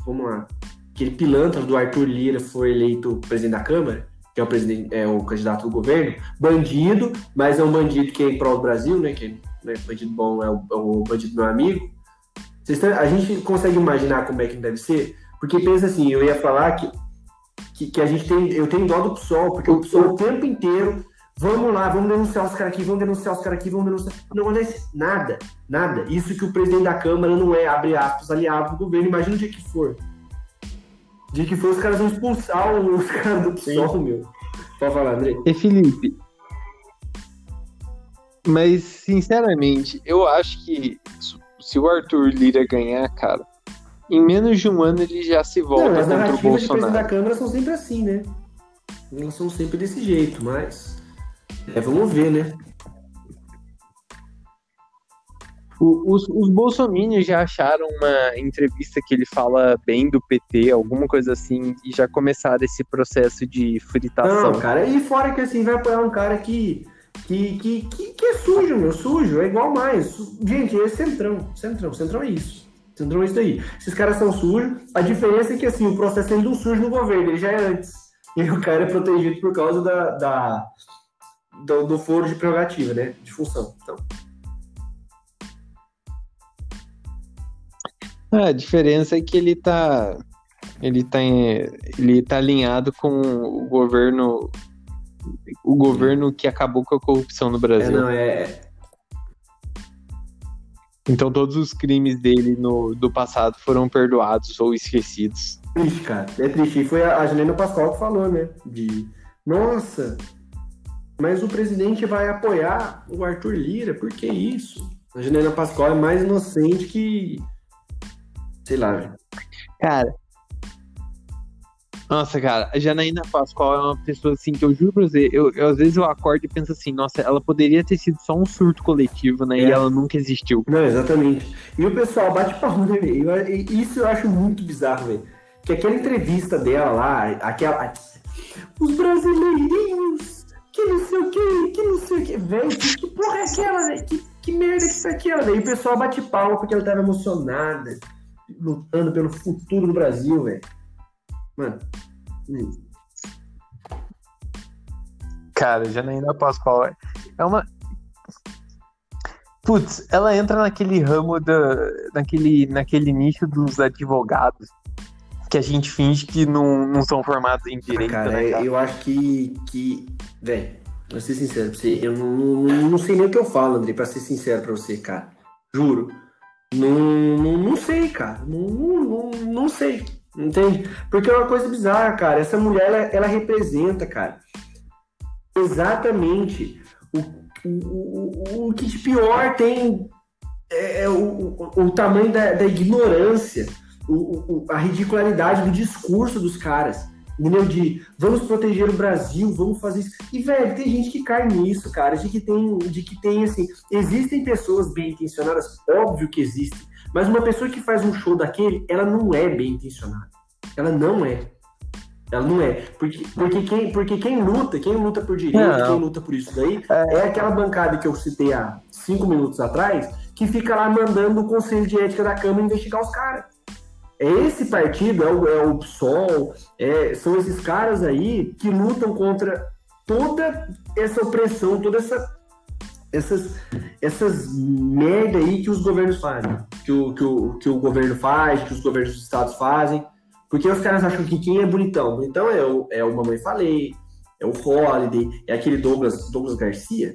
Vamos lá. Aquele pilantra do Arthur Lira for eleito presidente da Câmara, que é o, presidente, é o candidato do governo, bandido, mas é um bandido que é em prol do Brasil, né? Que né, bandido bom é o, é o bandido meu amigo. Estão, a gente consegue imaginar como é que deve ser? Porque pensa assim, eu ia falar que que, que a gente tem. Eu tenho dó do PSOL, porque o PSOL o tempo inteiro. Vamos lá, vamos denunciar os caras aqui, vamos denunciar os caras aqui, vamos denunciar. Não acontece nada, nada. Isso que o presidente da Câmara não é, abre aspas, aliado do governo. Imagina o dia que for. O dia que for, os caras vão expulsar os caras do PSOL, meu. Pode falar, André. E Felipe. Mas, sinceramente, eu acho que se o Arthur Lira ganhar, cara, em menos de um ano ele já se volta não, contra o Bolsonaro. As da Câmara são sempre assim, né? Elas são sempre desse jeito, mas. É, vamos ver, né? os, os bolsominions já acharam uma entrevista que ele fala bem do PT, alguma coisa assim, e já começaram esse processo de fritação. Não, cara, e fora que assim, vai apoiar um cara que, que, que, que, que é sujo, meu, sujo, é igual mais. Gente, é centrão, centrão, centrão é isso. Syndrome é isso aí. Esses caras são sujos. A diferença é que assim, o processo é ainda sujo no governo, ele já é antes. E o cara é protegido por causa da, da do, do, foro de prerrogativa, né? De função. Então. a diferença é que ele tá. Ele tá, em, ele tá alinhado com o governo. O governo que acabou com a corrupção no Brasil. É, não, é, então todos os crimes dele no, do passado foram perdoados ou esquecidos. Triste, cara. É triste. E foi a, a Juliana Pascoal que falou, né? De nossa, mas o presidente vai apoiar o Arthur Lira, por que isso? A Juliana Pascoal é mais inocente que. Sei lá, Cara, nossa, cara, a Janaína Pascoal é uma pessoa assim que eu juro pra você, eu, eu, às vezes eu acordo e penso assim, nossa, ela poderia ter sido só um surto coletivo, né? É. E ela nunca existiu. Não, exatamente. E o pessoal bate palma, né, velho? Isso eu acho muito bizarro, velho. Que aquela entrevista dela lá, aquela. Os brasileirinhos, que não sei o que, que não sei o que. Velho, que, que porra é aquela, velho? Que, que merda que isso é aquela, velho? E o pessoal bate palma porque ela tava emocionada, lutando pelo futuro do Brasil, velho. Mano. Hum. Cara, Janaína Pascoal é uma. Putz, ela entra naquele ramo da. naquele, naquele nicho dos advogados que a gente finge que não, não são formados em direito. Cara, né, cara? eu acho que. que velho, pra ser sincero pra você, eu não, não, não sei nem o que eu falo, André, pra ser sincero pra você, cara. Juro. Não, não, não sei, cara. Não, não, não sei. Entende? Porque é uma coisa bizarra, cara. Essa mulher, ela, ela representa, cara, exatamente o, o, o, o que de pior tem é, é o, o, o tamanho da, da ignorância, o, o, a ridicularidade do discurso dos caras. Entendeu? De vamos proteger o Brasil, vamos fazer isso. E, velho, tem gente que cai nisso, cara, de que tem, de que tem assim, existem pessoas bem intencionadas, óbvio que existem, mas uma pessoa que faz um show daquele, ela não é bem intencionada. Ela não é. Ela não é. Porque, porque, quem, porque quem luta, quem luta por direito, não. quem luta por isso daí, é... é aquela bancada que eu citei há cinco minutos atrás, que fica lá mandando o Conselho de Ética da Câmara investigar os caras. É esse partido, é o, é o PSOL, é, são esses caras aí que lutam contra toda essa opressão, toda essa essas, essas merda aí que os governos fazem, que o, que, o, que o governo faz, que os governos dos estados fazem, porque os caras acham que quem é bonitão? Bonitão é o, é o Mamãe Falei, é o Holiday, é aquele Douglas, Douglas Garcia.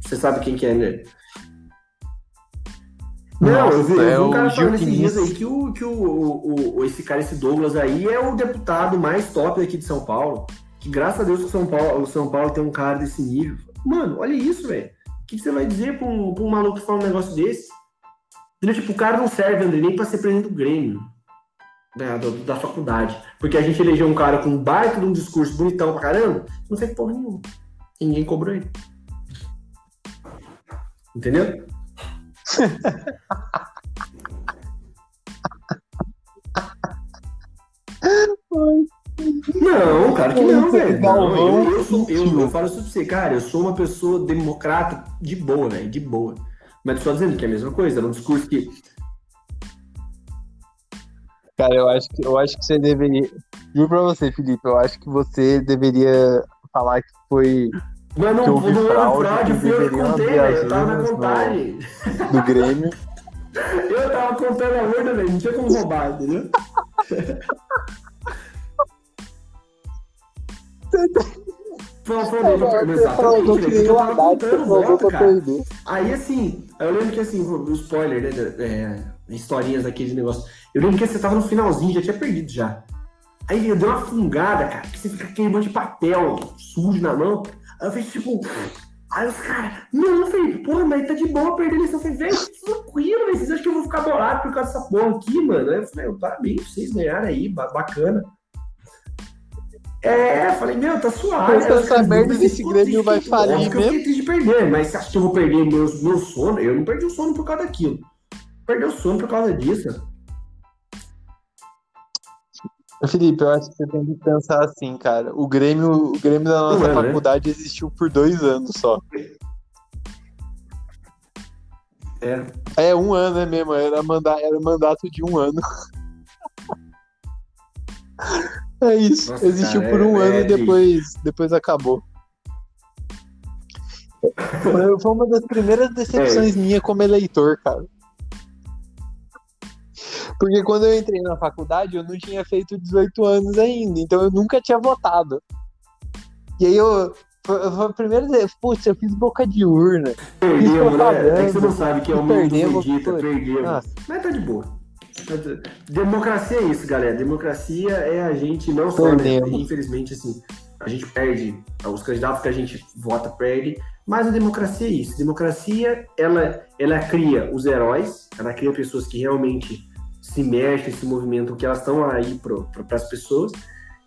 Você sabe quem que é, né? Não, eu vi, é um cara falando esses dias aí que, o, que o, o, o, esse cara, esse Douglas aí, é o deputado mais top aqui de São Paulo. Que graças a Deus o São Paulo, o São Paulo tem um cara desse nível. Mano, olha isso, velho. O que, você vai dizer pra um, pra um maluco que fala um negócio desse? Entendeu? Tipo, o cara não serve, André, nem pra ser presidente do Grêmio. Da, da, da, faculdade. Porque a gente elegeu um cara com um baita de um discurso bonitão pra caramba, não fez porra nenhuma. Ninguém cobrou ele. Entendeu? Não, cara, que não, velho. Não, eu, eu, sou, eu, eu falo isso pra você, cara, eu sou uma pessoa democrata de boa, velho, de boa. Mas só dizendo que é a mesma coisa, era um discurso que. Cara, eu acho que, eu acho que você deveria. Juro pra você, Felipe, eu acho que você deveria falar que foi. Mas não, não, não era fraude, fui eu que contei, velho. Eu tava na contagem. Do Grêmio. eu tava contando a urna, velho. Não tinha como roubar, entendeu? Aí assim, eu lembro que assim, o spoiler, né? É, historinhas daquele negócio. Eu lembro que você tava no finalzinho, já tinha perdido já. Aí eu dei uma fungada, cara, que você fica monte de papel sujo na mão. Aí eu fiz tipo. Aí os caras, não, Felipe, porra, mas tá de boa perder a eleição. Eu falei, velho, tranquilo, velho, vocês acham que eu vou ficar bolado por causa dessa porra aqui, mano? Aí eu falei, parabéns, vocês ganharam aí, bacana. É, falei, meu, tá suave. Mas essa merda desse Grêmio vai falir mesmo. Eu fiquei de perder, mas acha que eu vou perder meu, meu sono? Eu não perdi o sono por causa daquilo. Perdi o sono por causa disso. Felipe, eu acho que você tem que pensar assim, cara. O Grêmio, o Grêmio da nossa é, né? faculdade né? existiu por dois anos só. É. É, um ano, é mesmo. Era, manda, era mandato de um ano. É isso. Nossa, Existiu cara, por um é, ano é, e depois, depois acabou. Foi, foi uma das primeiras decepções é. minha como eleitor, cara. Porque quando eu entrei na faculdade, eu não tinha feito 18 anos ainda, então eu nunca tinha votado. E aí eu. Foi, a primeira vez, putz, eu fiz boca de urna. Perdemos, né? É que você não sabe que é o mundo perdemos, perdemos. Mas tá de boa. Democracia é isso, galera. Democracia é a gente não só, né, infelizmente, assim, a gente perde, os candidatos que a gente vota perde, mas a democracia é isso. A democracia, ela, ela cria os heróis, ela cria pessoas que realmente se mexem, se movimentam, que elas estão aí para as pessoas,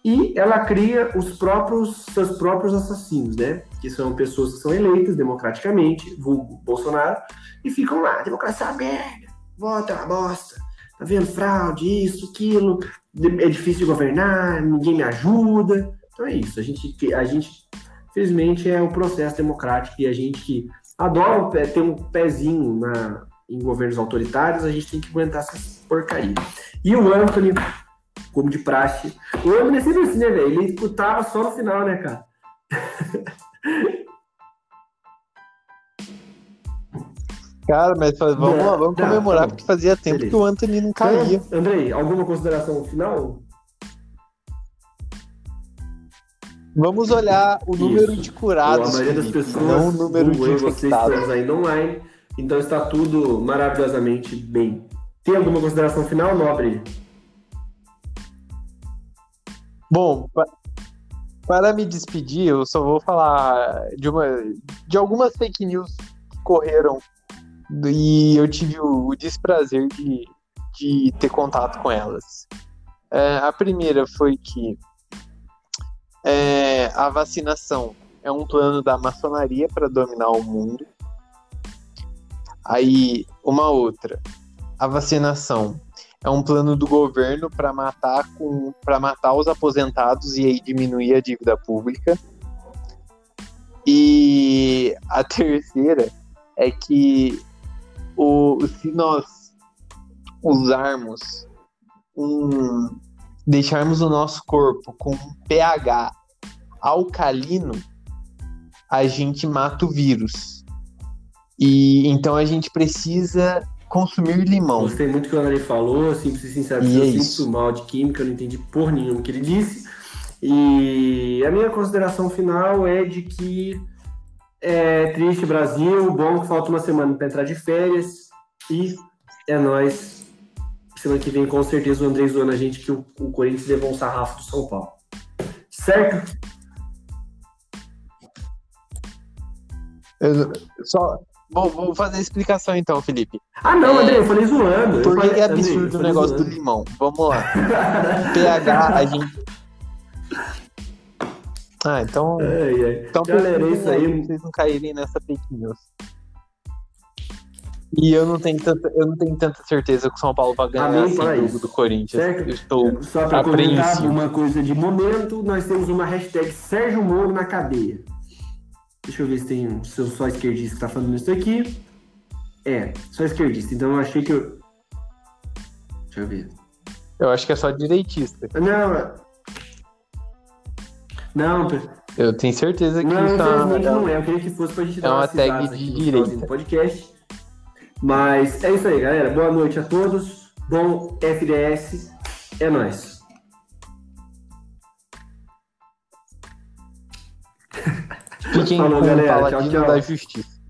e ela cria os próprios seus próprios assassinos, né? Que são pessoas que são eleitas democraticamente, vulgo Bolsonaro, e ficam lá, democracia aberta, vota uma bosta tá vendo fraude, isso, aquilo, é difícil de governar, ninguém me ajuda. Então é isso, a gente, a gente felizmente é um processo democrático e a gente que adora ter um pezinho na, em governos autoritários, a gente tem que aguentar essa porcaria. E o Anthony, como de praxe, o Anthony é sempre assim, né, velho? Ele escutava só no final, né, cara? Cara, mas vamos lá, vamos comemorar, tá, porque fazia tempo beleza. que o Anthony não caía. Então, Andrei, alguma consideração final? Vamos olhar o número Isso. de curados. A maioria das pessoas, não o número de infectados. Vocês ainda online, então está tudo maravilhosamente bem. Tem alguma consideração final, Nobre? Bom, para me despedir, eu só vou falar de, uma, de algumas fake news que correram e eu tive o, desprazer de, de ter contato com elas. É, a primeira foi que é, a vacinação é um plano da maçonaria para dominar o mundo. Aí, uma outra, a vacinação é um plano do governo para matar com para matar os aposentados e aí diminuir a dívida pública. E a terceira é que o, se nós usarmos um deixarmos o nosso corpo com um pH alcalino, a gente mata o vírus. E então a gente precisa consumir limão. Gostei muito do que o André falou, assim, pra ser sincero, e eu é sinto mal de química, eu não entendi por nenhum que ele disse. E a minha consideração final é de que é triste Brasil, bom que falta uma semana para entrar de férias e é nós. Semana que vem, com certeza, o André zoando a gente que o, o Corinthians levou um sarrafo do São Paulo. Certo? Eu só, Vou, vou, fazer a explicação então, Felipe. Ah, não, André, eu falei zoando. Por que é absurdo o negócio zoando. do limão? Vamos lá. pH, a gente. Ah, então. Ai, ai. Então, Galera, é isso aí. Vocês não caírem nessa fake news. E eu não tenho tanta, eu não tenho tanta certeza que o São Paulo vai ganhar assim, do, do Corinthians. Certo? Eu estou Só para comentar uma coisa de momento, nós temos uma hashtag Sérgio Moro na cadeia. Deixa eu ver se tem se eu só esquerdista que tá falando isso aqui. É, só esquerdista. Então eu achei que eu. Deixa eu ver. Eu acho que é só direitista. Não. É- não. Eu tenho certeza que não, isso infelizmente é... não é. Eu queria que fosse pra gente é dar uma tag de direita. podcast. Mas é isso aí, galera. Boa noite a todos. Bom FDS. É nóis. Fiquem Falou, com galera. o Paladino tchau, tchau. da Justiça.